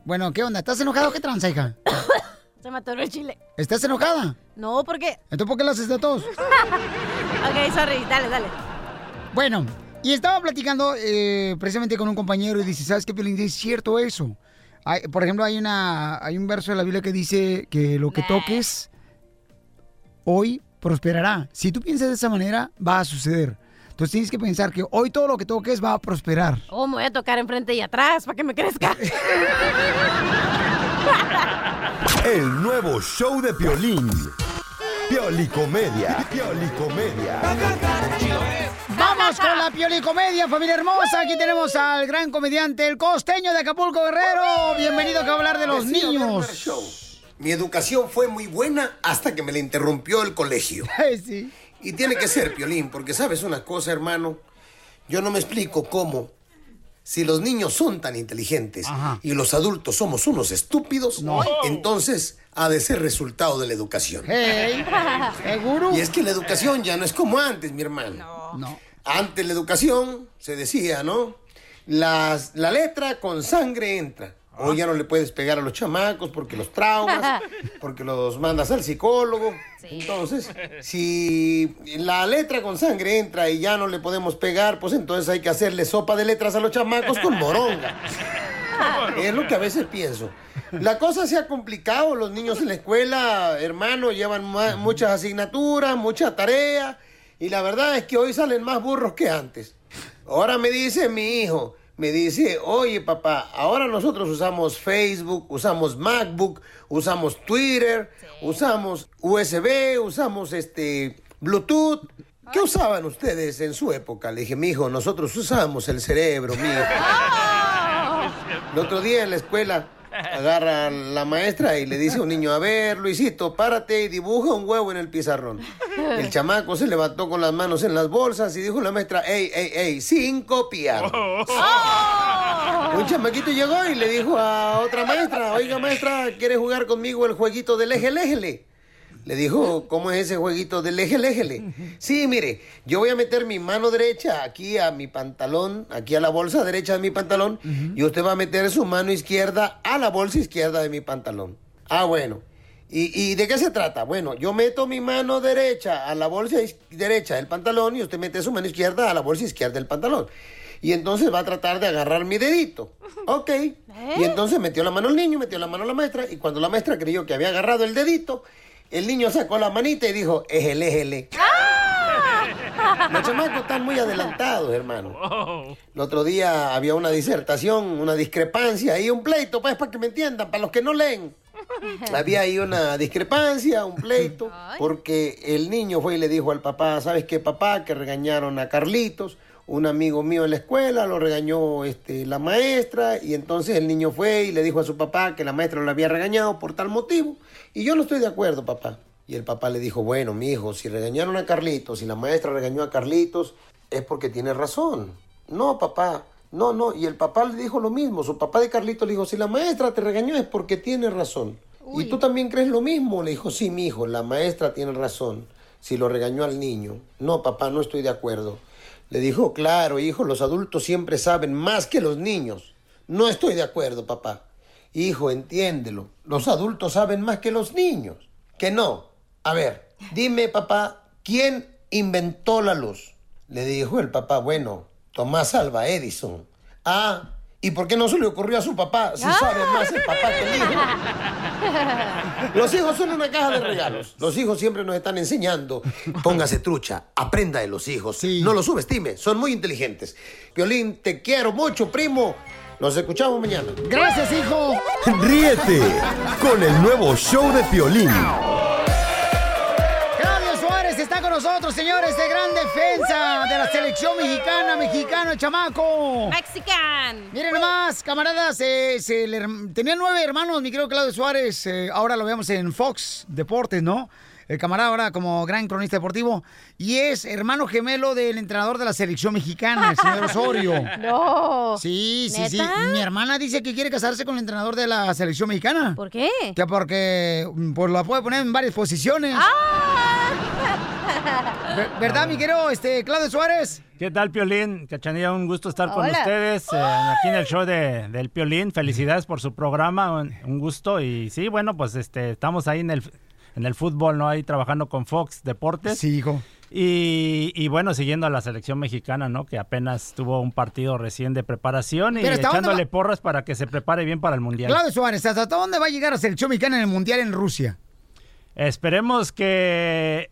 bueno, ¿qué onda? ¿Estás enojado o qué tranza, hija? Se me atoró el chile. ¿Estás enojada? No, porque... Entonces, ¿por qué lo haces de todos? Ok, sorry, dale, dale. Bueno, y estaba platicando eh, precisamente con un compañero y dice, ¿sabes qué, Piolín? Es cierto eso. Hay- por ejemplo, hay, una, hay un verso de la Biblia que dice que lo que toques hoy prosperará. Si tú piensas de esa manera, va a suceder. Entonces tienes que pensar que hoy todo lo que toques va a prosperar. Oh, me voy a tocar enfrente y atrás para que me crezca. El nuevo show de Piolín. Piolicomedia. Piolicomedia. Vamos con la piolicomedia, familia hermosa. Aquí tenemos al gran comediante, el costeño de Acapulco Guerrero. Bienvenido a hablar de los niños. Mi educación fue muy buena hasta que me la interrumpió el colegio. sí. Y tiene que ser, Piolín, porque sabes una cosa, hermano. Yo no me explico cómo, si los niños son tan inteligentes y los adultos somos unos estúpidos, entonces ha de ser resultado de la educación. Hey, ¿seguro? Y es que la educación ya no es como antes, mi hermano. No. Antes la educación se decía, ¿no? Las- la letra con sangre entra. Hoy ya no le puedes pegar a los chamacos porque los traumas, porque los mandas al psicólogo. Entonces, si la letra con sangre entra y ya no le podemos pegar, pues entonces hay que hacerle sopa de letras a los chamacos con moronga. Es lo que a veces pienso. La cosa se ha complicado, los niños en la escuela, hermano, llevan muchas asignaturas, mucha tarea, y la verdad es que hoy salen más burros que antes. Ahora me dice mi hijo, me dice, oye papá, ahora nosotros usamos Facebook, usamos MacBook, usamos Twitter, usamos USB, usamos este Bluetooth. ¿Qué usaban ustedes en su época? Le dije, mi hijo, nosotros usábamos el cerebro, mi hijo. El otro día en la escuela agarra la maestra y le dice a un niño, a ver, Luisito, párate y dibuja un huevo en el pizarrón. El chamaco se levantó con las manos en las bolsas y dijo la maestra, ey, ey, ey, sin copiar. Un chamaquito llegó y le dijo a otra maestra, oiga maestra, ¿quiere jugar conmigo el jueguito del eje, léjele? Le dijo, ¿cómo es ese jueguito del eje, léjele? Sí, mire, yo voy a meter mi mano derecha aquí a mi pantalón, aquí a la bolsa derecha de mi pantalón, y usted va a meter su mano izquierda a la bolsa izquierda de mi pantalón. Ah, bueno. ¿Y, y de qué se trata? Bueno, yo meto mi mano derecha a la bolsa derecha del pantalón y usted mete su mano izquierda a la bolsa izquierda del pantalón. Y entonces va a tratar de agarrar mi dedito. Ok. Y entonces metió la mano el niño, metió la mano la maestra, y cuando la maestra creyó que había agarrado el dedito, el niño sacó la manita y dijo, ejele, ejele. Los chamacos están muy adelantados, hermano. El otro día había una disertación, una discrepancia y un pleito, pues, para que me entiendan, para los que no leen. Había ahí una discrepancia, un pleito, porque el niño fue y le dijo al papá, ¿sabes qué, papá? Que regañaron a Carlitos, un amigo mío en la escuela, lo regañó este, la maestra, y entonces el niño fue y le dijo a su papá que la maestra lo había regañado por tal motivo, y yo no estoy de acuerdo, papá. Y el papá le dijo, bueno, mi hijo, si regañaron a Carlitos, si la maestra regañó a Carlitos, es porque tiene razón. No, papá, no, no. Y el papá le dijo lo mismo. Su papá de Carlitos le dijo, si la maestra te regañó es porque tiene razón. ¿Y tú también crees lo mismo? Le dijo, sí, mi hijo, la maestra tiene razón. Si lo regañó al niño. No, papá, no estoy de acuerdo. Le dijo, claro, hijo, los adultos siempre saben más que los niños. No estoy de acuerdo, papá. Hijo, entiéndelo. Los adultos saben más que los niños. Que no. A ver, dime, papá, ¿quién inventó la luz? Le dijo el papá, bueno, Tomás Alba Edison. Ah, ¿y por qué no se le ocurrió a su papá si sabe más el papá que el hijo? Los hijos son una caja de regalos. Los hijos siempre nos están enseñando. Póngase trucha, aprenda de los hijos. No los subestime, son muy inteligentes. Violín, te quiero mucho, primo. Nos escuchamos mañana. Gracias, hijo. Ríete con el nuevo show de Piolín. Nosotros, señores, de gran defensa de la selección mexicana, mexicano, el chamaco. Mexican. Miren nomás, camaradas, eh, se le herm- tenía nueve hermanos, mi querido Claudio Suárez. eh, ahora lo vemos en Fox Deportes, ¿no? El camarada ahora como gran cronista deportivo. Y es hermano gemelo del entrenador de la selección mexicana, el señor Osorio. No. Sí, sí, sí. Mi hermana dice que quiere casarse con el entrenador de la selección mexicana. ¿Por qué? Que porque mm, pues la puede poner en varias posiciones. Ah. Ver- ¿Verdad, mi querido este, Claudio Suárez? ¿Qué tal, Piolín? Cachanilla, un gusto estar con ustedes eh, aquí en el show de, del Piolín. Felicidades por su programa, un, un gusto. Y sí, bueno, pues este, estamos ahí en el, en el fútbol, ¿no? Ahí trabajando con Fox Deportes. Sí, hijo. Y, y bueno, siguiendo a la selección mexicana, ¿no? Que apenas tuvo un partido recién de preparación y Pero ¿hasta dónde echándole va- porras para que se prepare bien para el Mundial. Claudio Suárez, ¿hasta dónde va a llegar la selección mexicana en el Mundial en Rusia? Esperemos que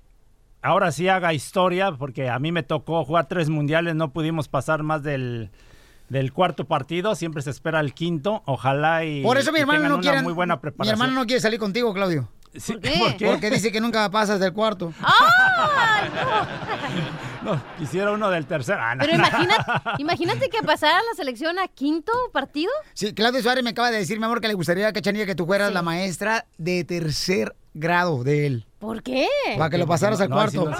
ahora sí haga historia, porque a mí me tocó jugar tres mundiales, no pudimos pasar más del, del cuarto partido, siempre se espera el quinto, ojalá y, Por eso mi hermano no quiere. muy buena Mi preparación. hermano no quiere salir contigo, Claudio. ¿Por qué? ¿Por qué? Porque dice que nunca pasas del cuarto. No, quisiera uno del tercer. Ah, no, Pero no. imagínate, imagínate que pasara la selección a quinto partido. Sí, Claudio Suárez me acaba de decir, mi amor, que le gustaría, Cachanilla, que tú fueras la maestra de tercer grado de él. ¿Por qué? Para que lo pasaras al cuarto. no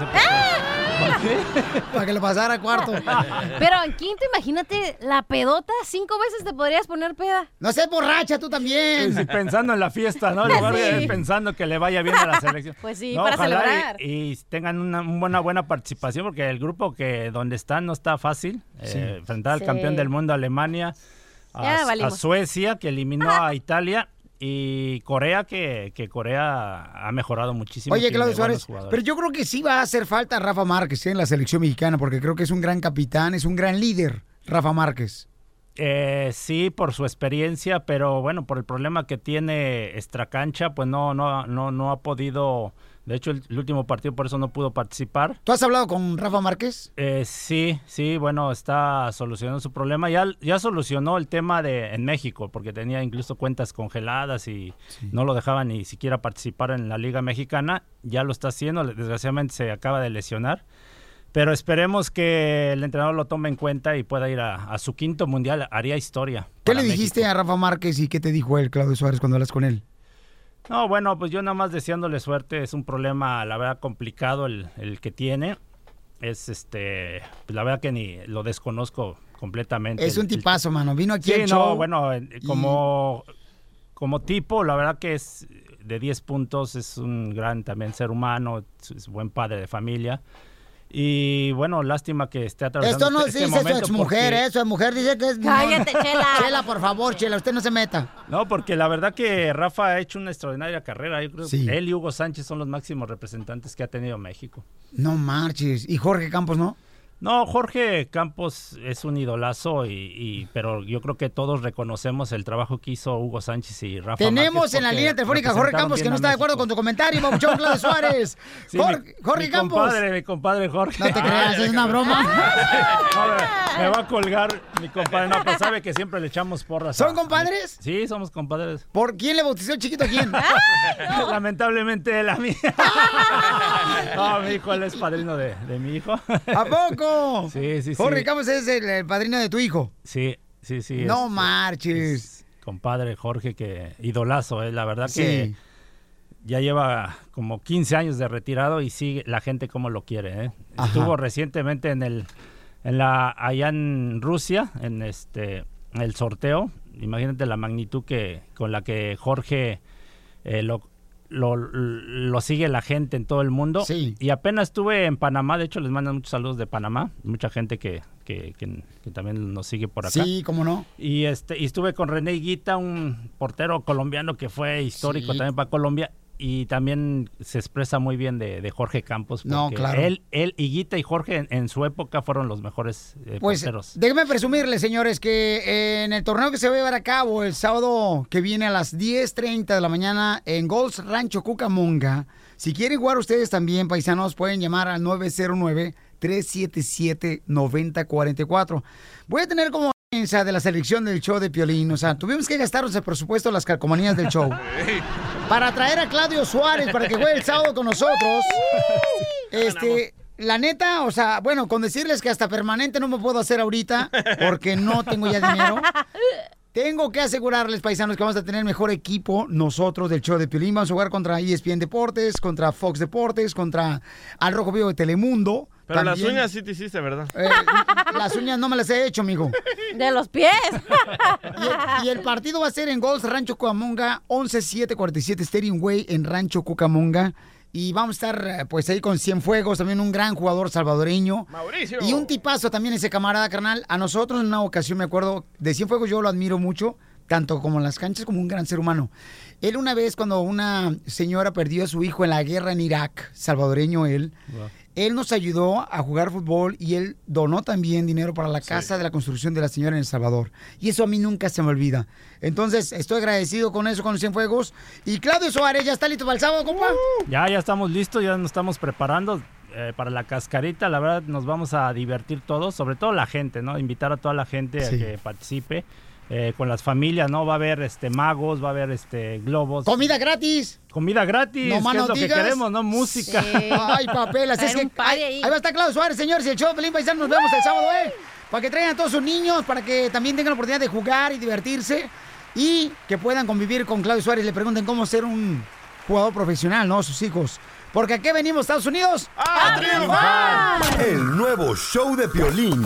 qué. Para que lo pasara cuarto. Pero en quinto, imagínate la pedota, cinco veces te podrías poner peda. No seas borracha tú también. Sí, sí, pensando en la fiesta, ¿no? En lugar de Sí. pensando que le vaya bien a la selección. Pues sí, No, para ojalá y- celebrar. Y, tengan una, una buena participación, porque el grupo que donde están no está fácil. Sí. Eh, enfrentar al Sí. campeón del mundo, Alemania, a. Suecia, que eliminó a Italia, y Corea, que, que Corea ha mejorado muchísimo. Oye, Claudio Suárez, pero yo creo que sí va a hacer falta Rafa Márquez ¿eh? en la selección mexicana, porque creo que es un gran capitán, es un gran líder, Rafa Márquez. Eh, sí, por su experiencia, pero bueno, por el problema que tiene extracancha, pues no, no, no, no ha podido. De hecho, el, el último partido por eso no pudo participar. ¿Tú has hablado con Rafa Márquez? Eh, sí, sí, bueno, está solucionando su problema. Ya, ya solucionó el tema de en México, porque tenía incluso cuentas congeladas y no lo dejaba ni siquiera participar en la Liga Mexicana. Ya lo está haciendo, desgraciadamente se acaba de lesionar. Pero esperemos que el entrenador lo tome en cuenta y pueda ir a, a su quinto mundial. Haría historia. ¿Qué le dijiste México. a Rafa Márquez y qué te dijo él, Claudio Suárez, cuando hablas con él? No, bueno, pues yo nada más deseándole suerte. Es un problema, la verdad, complicado el, el que tiene. Es este, pues, la verdad que ni lo desconozco completamente. Es El- un el- tipazo, mano. Vino aquí Sí, al no, bueno, eh, y- como, como tipo, la verdad que es de 10 puntos, es un gran también ser humano, es buen padre de familia. Y bueno, lástima que esté atravesando Esto no este, se este dice su exmujer, porque- ¿eh? Su mujer dice que es... Cállate, Chela. Chela, por favor, Chela, usted no se meta. No, porque la verdad que Rafa ha hecho una extraordinaria carrera. Yo creo Sí. que él y Hugo Sánchez son los máximos representantes que ha tenido México. No marches. ¿Y Jorge Campos no? No, Jorge Campos es un idolazo, y, y- pero yo creo que todos reconocemos el trabajo que hizo Hugo Sánchez y Rafa Tenemos en la línea telefónica a Jorge Campos que no está de acuerdo con tu comentario, Pabuchón Claudio Suárez. Sí, Jorge, Jorge mi Campos. compadre, mi compadre Jorge. No te creas, es una broma. Me, va a colgar mi compadre. No, pues sabe que siempre le echamos porras. ¿Son a- compadres? Sí, somos compadres. ¿Por quién le bautizó el chiquito a quién? Lamentablemente él a mí. no, mi hijo, él es padrino de, de mi hijo. ¿A poco? Sí, sí, sí. Jorge Campos es el, el padrino de tu hijo. Sí, sí, sí. No es- marches. es compadre Jorge, que idolazo, eh, la verdad Sí. que ya lleva como 15 años de retirado y sigue la gente como lo quiere. eh. Estuvo recientemente en el en la allá en Rusia en este en el sorteo. Imagínate la magnitud que con la que Jorge eh, lo, lo, lo sigue la gente en todo el mundo. Sí. Y apenas estuve en Panamá, de hecho les mandan muchos saludos de Panamá, mucha gente que, que, que- que también nos sigue por acá. Sí, cómo no. Y este y estuve con René Higuita, un portero colombiano que fue histórico Sí. también para Colombia. Y también se expresa muy bien de, de Jorge Campos. No, claro. Él, él, Higuita y Jorge en, en su época fueron los mejores eh, Pues porteros. déjenme presumirles, señores, que eh, en el torneo que se va a llevar a cabo el sábado que viene a las 10.30 de la mañana en Golds Rancho Cucamonga, si quieren jugar ustedes también, paisanos, pueden llamar al 909-377-9044. Voy a tener como de la selección del show de Piolín, o sea, tuvimos que gastarnos el presupuesto de las calcomanías del show. para traer a Claudio Suárez para que juegue el sábado con nosotros. Este, la neta, o sea, bueno, con decirles que hasta permanente no me puedo hacer ahorita porque no tengo ya dinero. Tengo que asegurarles, paisanos, que vamos a tener mejor equipo nosotros del show de Piolín. Vamos a jugar contra ESPN Deportes, contra Fox Deportes, contra Al Rojo Vivo de Telemundo. Pero las uñas sí te hiciste, ¿verdad? eh, las uñas no me las he hecho, amigo. De los pies. Y el, y el partido va a ser en Golds Rancho Cucamonga, 11747 Stadium Way en Rancho Cucamonga. Y vamos a estar eh, pues ahí con Cienfuegos, también un gran jugador salvadoreño. Mauricio. Y un tipazo también ese camarada, carnal. A nosotros en una ocasión me acuerdo, de Cienfuegos yo lo admiro mucho, tanto como en las canchas como un gran ser humano. Él una vez cuando una señora perdió a su hijo en la guerra en Irak, salvadoreño él, él nos ayudó a jugar fútbol y él donó también dinero para la casa de la construcción de la señora en El Salvador. Y eso a mí nunca se me olvida. Entonces, estoy agradecido con eso, con los Cienfuegos. Y Claudio Suárez, ¿ya está listo para el sábado, compa? Ya, ya estamos listos, ya nos estamos preparando eh, para la cascarita. La verdad, nos vamos a divertir todos, sobre todo la gente, ¿no? Invitar a toda la gente Sí. a que participe. Eh, con las familias, ¿no? Va a haber este magos, va a haber este globos. Comida gratis. Comida gratis, No más que es no lo que digas. queremos, ¿no? Música. Ay, papelas. Es que ahí, ahí. ahí va a estar Claudio Suárez, señores. Y el show de Pelín Paisano nos vemos el sábado, ¿eh? Para que traigan a todos sus niños, para que también tengan la oportunidad de jugar y divertirse. Y que puedan convivir con Claudio Suárez. Le pregunten cómo ser un jugador profesional, ¿no? Sus hijos. Porque aquí venimos, Estados Unidos, ¡A triunfar! El nuevo show de Piolín.